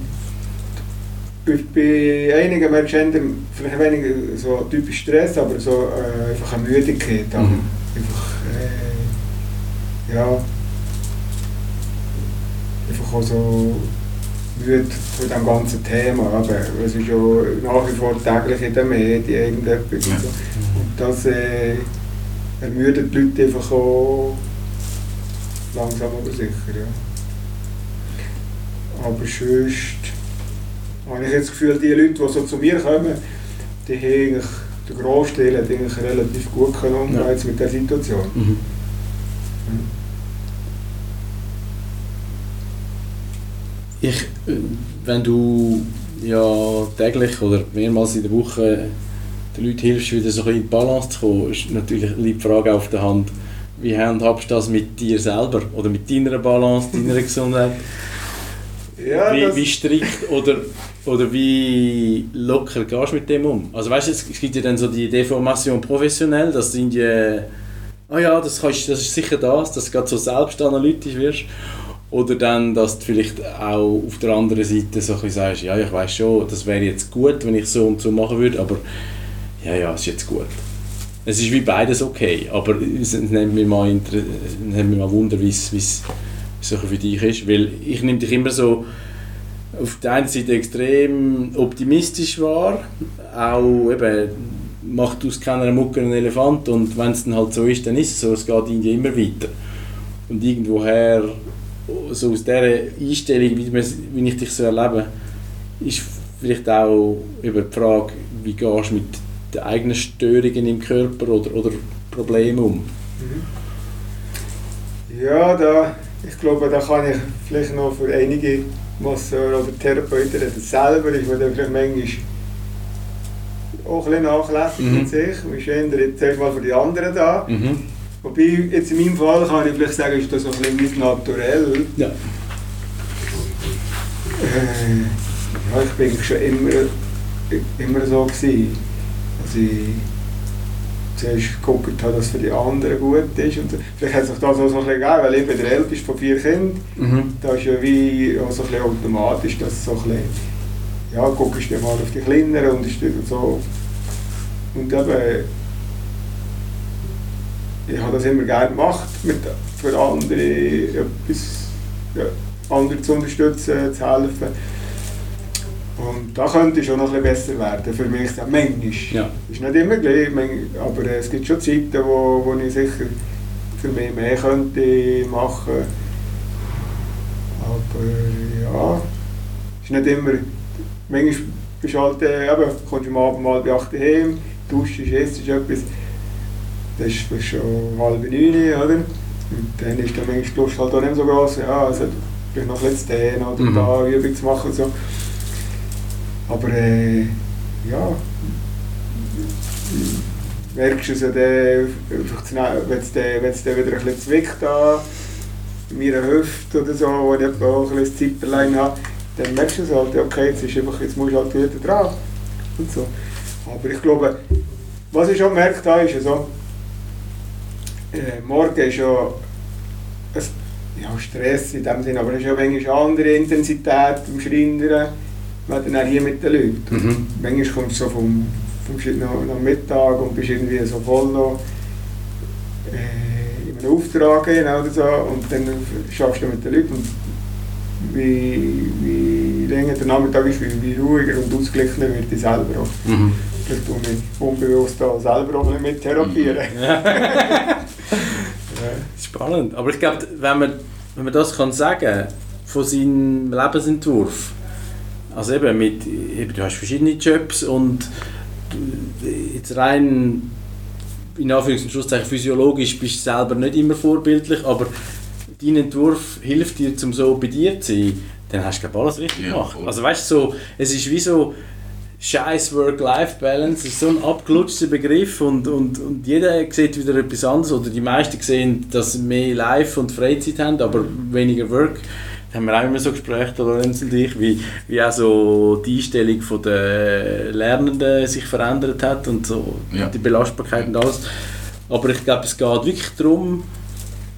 bei, einigen merkst du eher, vielleicht weniger so typisch Stress, aber so äh, einfach eine Müdigkeit. Mhm. Einfach, äh, ja, einfach auch so müde von dem ganzen Thema. Aber es ist ja nach wie vor täglich in den Medien irgendetwas. Ja. Und das äh, ermüdet die Leute einfach auch langsam aber sicher. Ja. Aber sonst habe ich jetzt das Gefühl, die Leute, die so zu mir kommen, die haben eigentlich, der Großteil hat eigentlich relativ gut können umgehen Ja. mit der Situation. Mhm. Ich, wenn du ja täglich oder mehrmals in der Woche den Leuten hilfst, wieder so ein in die Balance zu kommen, ist natürlich liegt die Frage auf der Hand, wie handhabst du das mit dir selber oder mit deiner Balance, deiner Gesundheit? Ja, wie, das- wie strikt oder, oder wie locker gehst du mit dem um? Also weißt du, es gibt ja dann so die Deformation professionell, dass du irgendwie, ah ja, das, kannst, das ist sicher das, dass du gerade so selbstanalytisch wirst. Oder dann, dass du vielleicht auch auf der anderen Seite so ein sagst, ja, ich weiß schon, das wäre jetzt gut, wenn ich so und so machen würde, aber ja, ja, es ist jetzt gut. Es ist wie beides okay, aber es nimmt mich mal, inter- es nimmt mich mal Wunder, wie es so für dich ist, weil ich nehme dich immer so auf der einen Seite extrem optimistisch wahr, auch eben macht aus keiner Mucke einen Elefant und wenn es dann halt so ist, dann ist es so, es geht irgendwie immer weiter. Und irgendwoher, so aus dieser Einstellung, wie ich dich so erlebe, ist vielleicht auch über die Frage, wie gehst du mit den eigenen Störungen im Körper oder, oder Problemen um. Ja, da, ich glaube, da kann ich vielleicht noch für einige Masseure oder Therapeuten reden. Selber ist man dann vielleicht manchmal auch ein bisschen nachlässig Mhm. mit sich. Man ist eher jetzt mal für die anderen da. Mhm. Wobei, jetzt in meinem Fall kann ich vielleicht sagen, ist das ein bisschen Naturell. Ja. Äh, ja, ich bin schon immer, immer so gewesen. dass ich zuerst geguckt habe, dass es für die anderen gut ist. Und vielleicht hat sich das auch so ein bisschen gegeben, weil ich bin der älteste von vier Kindern. Mhm. Da ist ja wie auch so ein bisschen automatisch, dass so ein bisschen, ja, guckst du mal auf die Kleineren und ist so. Und eben, ich habe das immer gerne gemacht, mit, für andere etwas, ja, andere zu unterstützen, zu helfen. Und da könnte schon noch ein bisschen besser werden, für mich manchmal. Ja. Ist nicht immer gleich, aber es gibt schon Zeiten, wo, wo ich sicher für mich mehr könnte machen. Aber ja, ist nicht immer. Manchmal bist du halt, äh, eben, kommst du am Abend mal bei 8 Uhr heim, duschst, isst etwas. Das ist schon halb neun, oder? Und dann ist dann manchmal die Lust halt auch nicht so groß. Ja, also vielleicht noch ein bisschen zu dehnen oder Mhm. da Übung zu machen. So. Aber äh, ja, merkst du es ja es dann, wenn es dann wieder ein bisschen zwickt in meiner Hüfte oder so, wo ich auch ein bisschen Zipperlein habe, dann merkst du es halt, okay, jetzt, ist einfach, jetzt musst du halt wieder dran. Und so. Aber ich glaube, was ich schon gemerkt habe, ist so, äh, morgen ist ja ein, ja, Stress in dem Sinne, aber es ist ja manchmal eine andere Intensität im Schrindern, wenn dann auch hier mit den Leuten. Mhm. Manchmal kommst du so vom, vom noch Mittag und bist irgendwie so voll noch äh, in einem Auftrag oder so und dann schaffst du mit den Leuten und wie, wie länger der Nachmittag ist, wie, wie ruhiger und ausgeglichener wird ich selber auch. Mhm. Vielleicht tue ich unbewusst da selber auch mit therapieren. Spannend. Aber ich glaube, wenn man, wenn man das kann sagen von seinem Lebensentwurf, also eben mit, eben, du hast verschiedene Jobs und jetzt rein in Anführungs- und Schlusszeichen physiologisch bist du selber nicht immer vorbildlich, aber dein Entwurf hilft dir, um so bei dir zu sein, dann hast du glaube alles richtig Ja, gemacht. voll. Also weißt du, so, es ist wie so scheiß Work-Life-Balance, ist so ein abgelutschter Begriff und, und, und jeder sieht wieder etwas anderes oder die meisten sehen, dass sie mehr Life und Freizeit haben, aber weniger Work. Da haben wir auch immer so Gespräche, der Lorenz und ich, wie, wie auch so die Einstellung der Lernenden sich verändert hat und so Ja. die Belastbarkeit und alles. Aber ich glaube, es geht wirklich darum,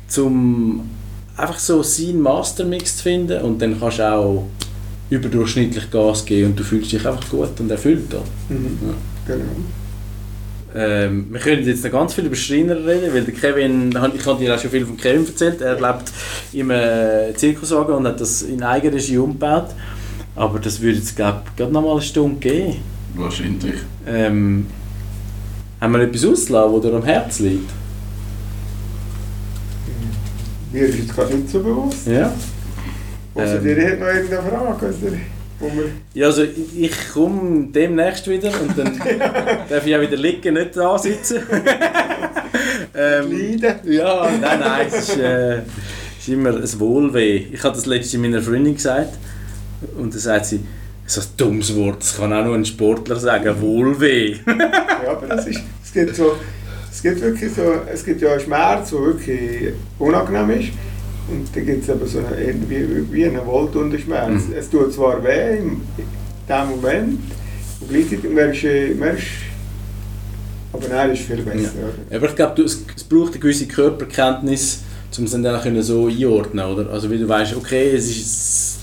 zum einfach so seinen Mastermix zu finden und dann kannst du auch überdurchschnittlich Gas geben und du fühlst dich einfach gut und erfüllt. Oder? Mhm. Genau. Ähm, wir können jetzt noch ganz viel über Schreiner reden, weil der Kevin, ich habe dir auch schon viel von Kevin erzählt, er lebt im äh, Zirkuswagen und hat das in Eigenregie umgebaut. Aber das würde jetzt, glaube ich, gerade noch mal eine Stunde geben. Wahrscheinlich. Ähm, haben wir etwas auszulassen, das dir am Herzen liegt? Mir ist jetzt gerade nicht so bewusst. Ja. Also Ähm. dir hat noch irgendeine Frage, wir Ja, also ich- komme demnächst wieder und dann darf ich auch wieder liegen, nicht da sitzen. ähm, leiden. ja, nein, nein, es ist, äh, ist immer ein Wohlweh. Ich habe das letzte meiner Freundin gesagt und dann sagt sie, so ein dummes Wort, das kann auch nur ein Sportler sagen, Wohlweh. Ja, aber das ist, es gibt so, es gibt wirklich so, es gibt ja einen Schmerz, der wirklich unangenehm ist. Und da gibt es aber so eine, irgendwie wie einen Wohltundenschmerz. Mhm. Es tut zwar weh in dem Moment, und gleichzeitig merkst du, merkst, aber nein, ist viel besser. oder? Aber ich glaube, es, es braucht eine gewisse Körperkenntnis, um es dann auch können so einordnen oder? Also wie du weißt, okay, es, ist,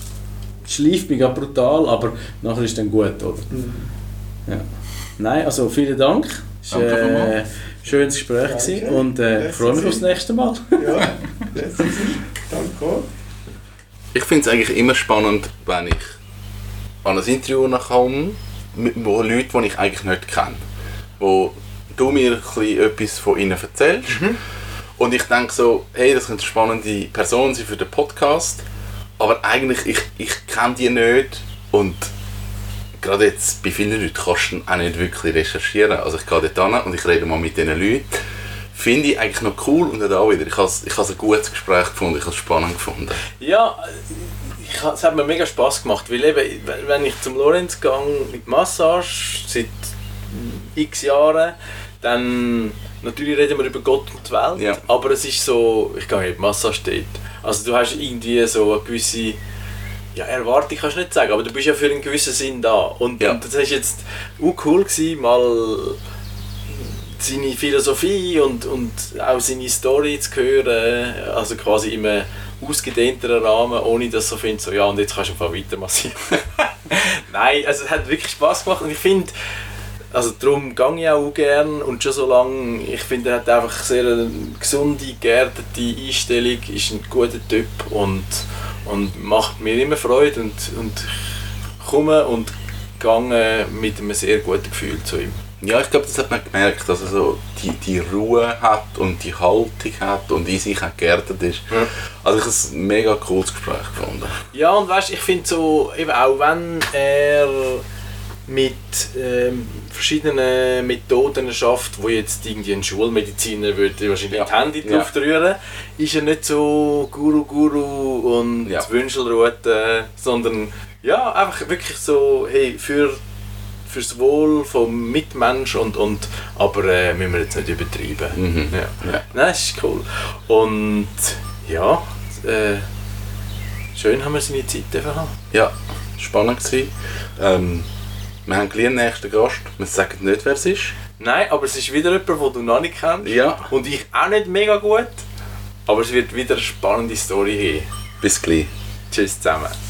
es schleift mich brutal, aber nachher ist es dann gut, oder? Mhm. Ja. Nein, also vielen Dank. Es war Danke äh, ein schönes Gespräch Danke. und äh, ich freue mich aufs nächste Mal. Ja, Danke. Ich finde es eigentlich immer spannend, wenn ich an ein Interview komme, mit wo Leute, die ich eigentlich nicht kenne. Wo du mir ein bisschen etwas von ihnen erzählst. Und ich denke so, hey, das könnte eine spannende Person sein für den Podcast. Aber eigentlich, ich, ich kenne die nicht. Und gerade jetzt bei vielen Leuten kannst du auch nicht wirklich recherchieren. Also ich gehe dort hin und ich rede mal mit diesen Leuten. Finde ich eigentlich noch cool und auch wieder. Ich habe ich habe ein gutes Gespräch gefunden, ich habe es spannend gefunden. Ja, ich, es hat mir mega Spaß gemacht, weil eben, wenn ich zum Lorenz gehe mit Massage seit x Jahren, dann natürlich reden wir über Gott und die Welt, Ja. aber es ist so, ich gehe die Massage dort. Also du hast irgendwie so eine gewisse ja, Erwartung kannst du nicht sagen, aber du bist ja für einen gewissen Sinn da. Und, Ja. und das war jetzt auch cool, gewesen, mal seine Philosophie und, und auch seine Story zu hören, also quasi in einem ausgedehnteren Rahmen, ohne dass so findet, so ja und jetzt kannst du einfach weiter massieren. Nein, also es hat wirklich Spaß gemacht und ich finde, also darum gehe ich auch gern und schon so lange, ich finde er hat einfach sehr eine gesunde, geerdete Einstellung, ist ein guter Typ und, und macht mir immer Freude und, und ich komme und gehe mit einem sehr guten Gefühl zu ihm. Ja, ich glaube, das hat man gemerkt, dass er so die, die Ruhe hat und die Haltung hat und in sich auch geerdet ist. Ja. Also ich habe es ein mega cooles Gespräch gefunden. Ja, und weißt, ich finde so, eben auch wenn er mit ähm, verschiedenen Methoden schafft, wo jetzt irgendwie ein Schulmediziner würde wahrscheinlich Ja. die Hände Ja. drauf rühren, ist er nicht so Guru Guru und Ja. Wünschelrute, sondern ja, einfach wirklich so, hey, für fürs Wohl vom Mitmensch und, und aber äh, müssen wir jetzt nicht übertreiben. Mhm. Ja. Ja. Nein, das ist cool. Und ja, äh, schön haben wir seine Zeit haben. Ja, spannend gewesen. Ähm, wir haben gleich einen nächsten Gast. Wir sagen nicht, wer es ist. Nein, aber es ist wieder jemand, den du noch nicht kennst. Ja. Und ich auch nicht mega gut. Aber es wird wieder eine spannende Story haben. Bis gleich. Tschüss zusammen.